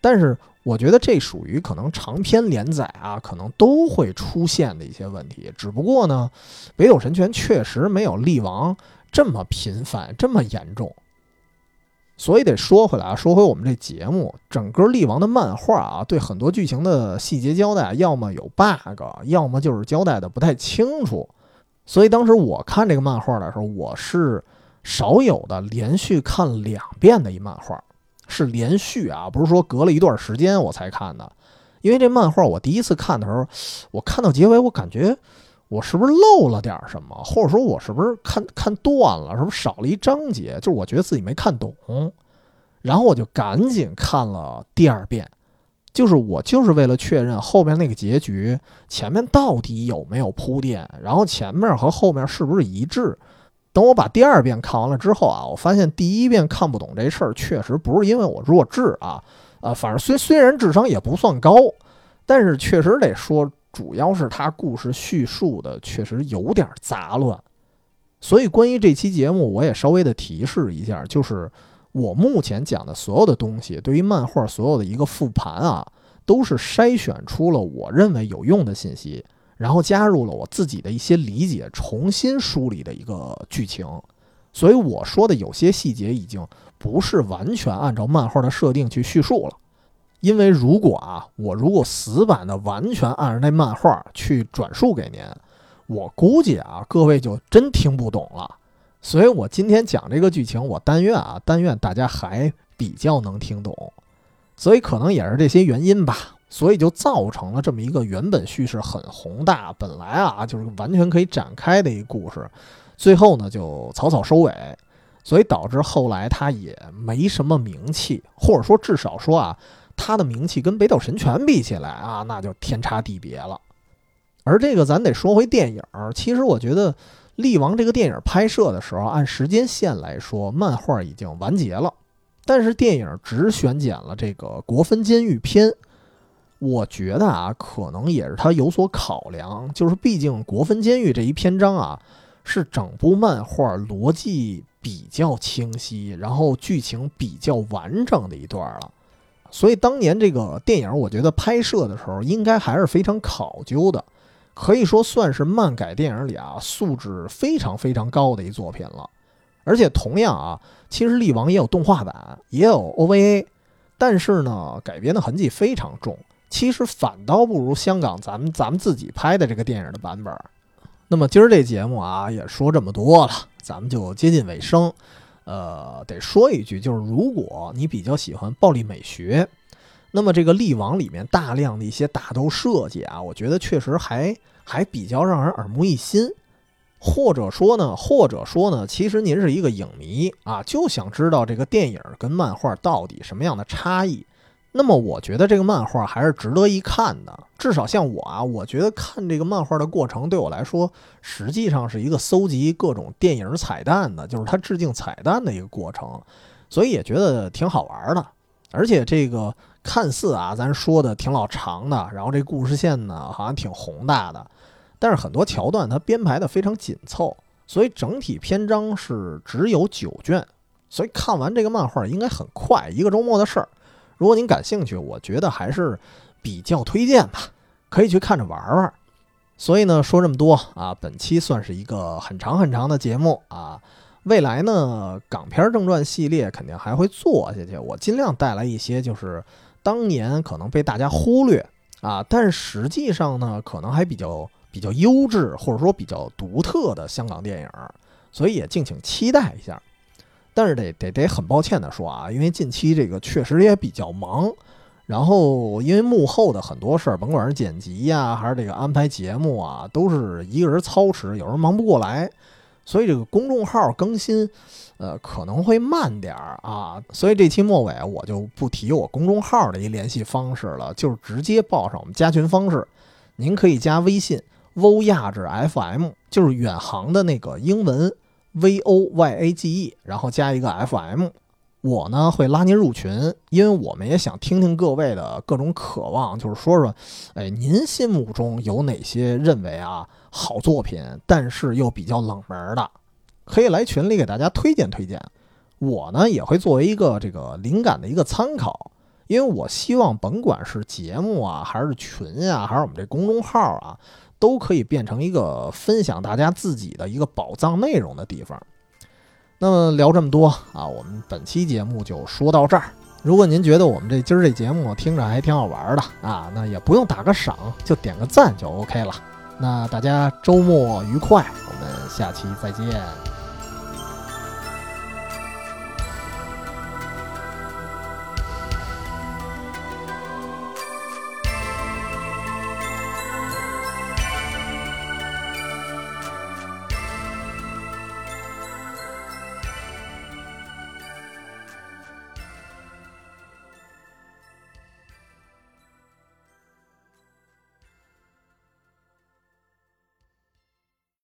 但是我觉得这属于可能长篇连载啊，可能都会出现的一些问题。只不过呢，北斗神拳确实没有力王这么频繁，这么严重。所以得说回来啊，说回我们这节目，整个力王的漫画啊，对很多剧情的细节交代，要么有 bug，要么就是交代的不太清楚。所以当时我看这个漫画的时候，我是少有的连续看两遍的一漫画，是连续啊，不是说隔了一段时间我才看的。因为这漫画我第一次看的时候，我看到结尾，我感觉。我是不是漏了点什么，或者说，我是不是看看断了，是不是少了一章节？就是我觉得自己没看懂，然后我就赶紧看了第二遍，就是我就是为了确认后面那个结局前面到底有没有铺垫，然后前面和后面是不是一致。等我把第二遍看完了之后啊，我发现第一遍看不懂这事儿，确实不是因为我弱智啊，啊，反正虽虽然智商也不算高，但是确实得说。主要是他故事叙述的确实有点杂乱，所以关于这期节目，我也稍微的提示一下，就是我目前讲的所有的东西，对于漫画所有的一个复盘啊，都是筛选出了我认为有用的信息，然后加入了我自己的一些理解，重新梳理的一个剧情。所以我说的有些细节已经不是完全按照漫画的设定去叙述了。因为如果啊，我如果死板的完全按照那漫画去转述给您，我估计啊，各位就真听不懂了。所以我今天讲这个剧情，我但愿啊，但愿大家还比较能听懂。所以可能也是这些原因吧，所以就造成了这么一个原本叙事很宏大，本来啊就是完全可以展开的一个故事，最后呢就草草收尾，所以导致后来它也没什么名气，或者说至少说啊。他的名气跟北斗神拳比起来啊，那就天差地别了。而这个咱得说回电影，其实我觉得《力王》这个电影拍摄的时候，按时间线来说，漫画已经完结了，但是电影只选剪了这个国分监狱篇。我觉得啊，可能也是他有所考量，就是毕竟国分监狱这一篇章啊，是整部漫画逻辑比较清晰，然后剧情比较完整的一段了。所以当年这个电影，我觉得拍摄的时候应该还是非常考究的，可以说算是漫改电影里啊素质非常非常高的一作品了。而且同样啊，其实力王也有动画版，也有 OVA，但是呢改编的痕迹非常重，其实反倒不如香港咱们咱们自己拍的这个电影的版本。那么今儿这节目啊也说这么多了，咱们就接近尾声。呃，得说一句，就是如果你比较喜欢暴力美学，那么这个力王里面大量的一些打斗设计啊，我觉得确实还还比较让人耳目一新。或者说呢，或者说呢，其实您是一个影迷啊，就想知道这个电影跟漫画到底什么样的差异。那么我觉得这个漫画还是值得一看的，至少像我啊，我觉得看这个漫画的过程对我来说，实际上是一个搜集各种电影彩蛋的，就是它致敬彩蛋的一个过程，所以也觉得挺好玩的。而且这个看似啊，咱说的挺老长的，然后这故事线呢好像挺宏大的，但是很多桥段它编排的非常紧凑，所以整体篇章是只有九卷，所以看完这个漫画应该很快，一个周末的事儿。如果您感兴趣，我觉得还是比较推荐吧，可以去看着玩玩。所以呢，说这么多啊，本期算是一个很长很长的节目啊。未来呢，港片正传系列肯定还会做下去，我尽量带来一些就是当年可能被大家忽略啊，但实际上呢，可能还比较比较优质或者说比较独特的香港电影，所以也敬请期待一下。但是得得得很抱歉的说啊，因为近期这个确实也比较忙，然后因为幕后的很多事儿，甭管是剪辑呀，还是这个安排节目啊，都是一个人操持，有人忙不过来，所以这个公众号更新，呃，可能会慢点儿啊。所以这期末尾我就不提我公众号的一联系方式了，就是直接报上我们加群方式。您可以加微信 v o 亚 a FM”，就是远航的那个英文 “v o y a g e”，然后加一个 “FM”。我呢会拉您入群，因为我们也想听听各位的各种渴望，就是说说，哎，您心目中有哪些认为啊好作品，但是又比较冷门的，可以来群里给大家推荐推荐。我呢也会作为一个这个灵感的一个参考，因为我希望甭管是节目啊，还是群啊，还是我们这公众号啊，都可以变成一个分享大家自己的一个宝藏内容的地方。那么聊这么多啊，我们本期节目就说到这儿。如果您觉得我们这今儿这节目听着还挺好玩的啊，那也不用打个赏，就点个赞就 OK 了。那大家周末愉快，我们下期再见。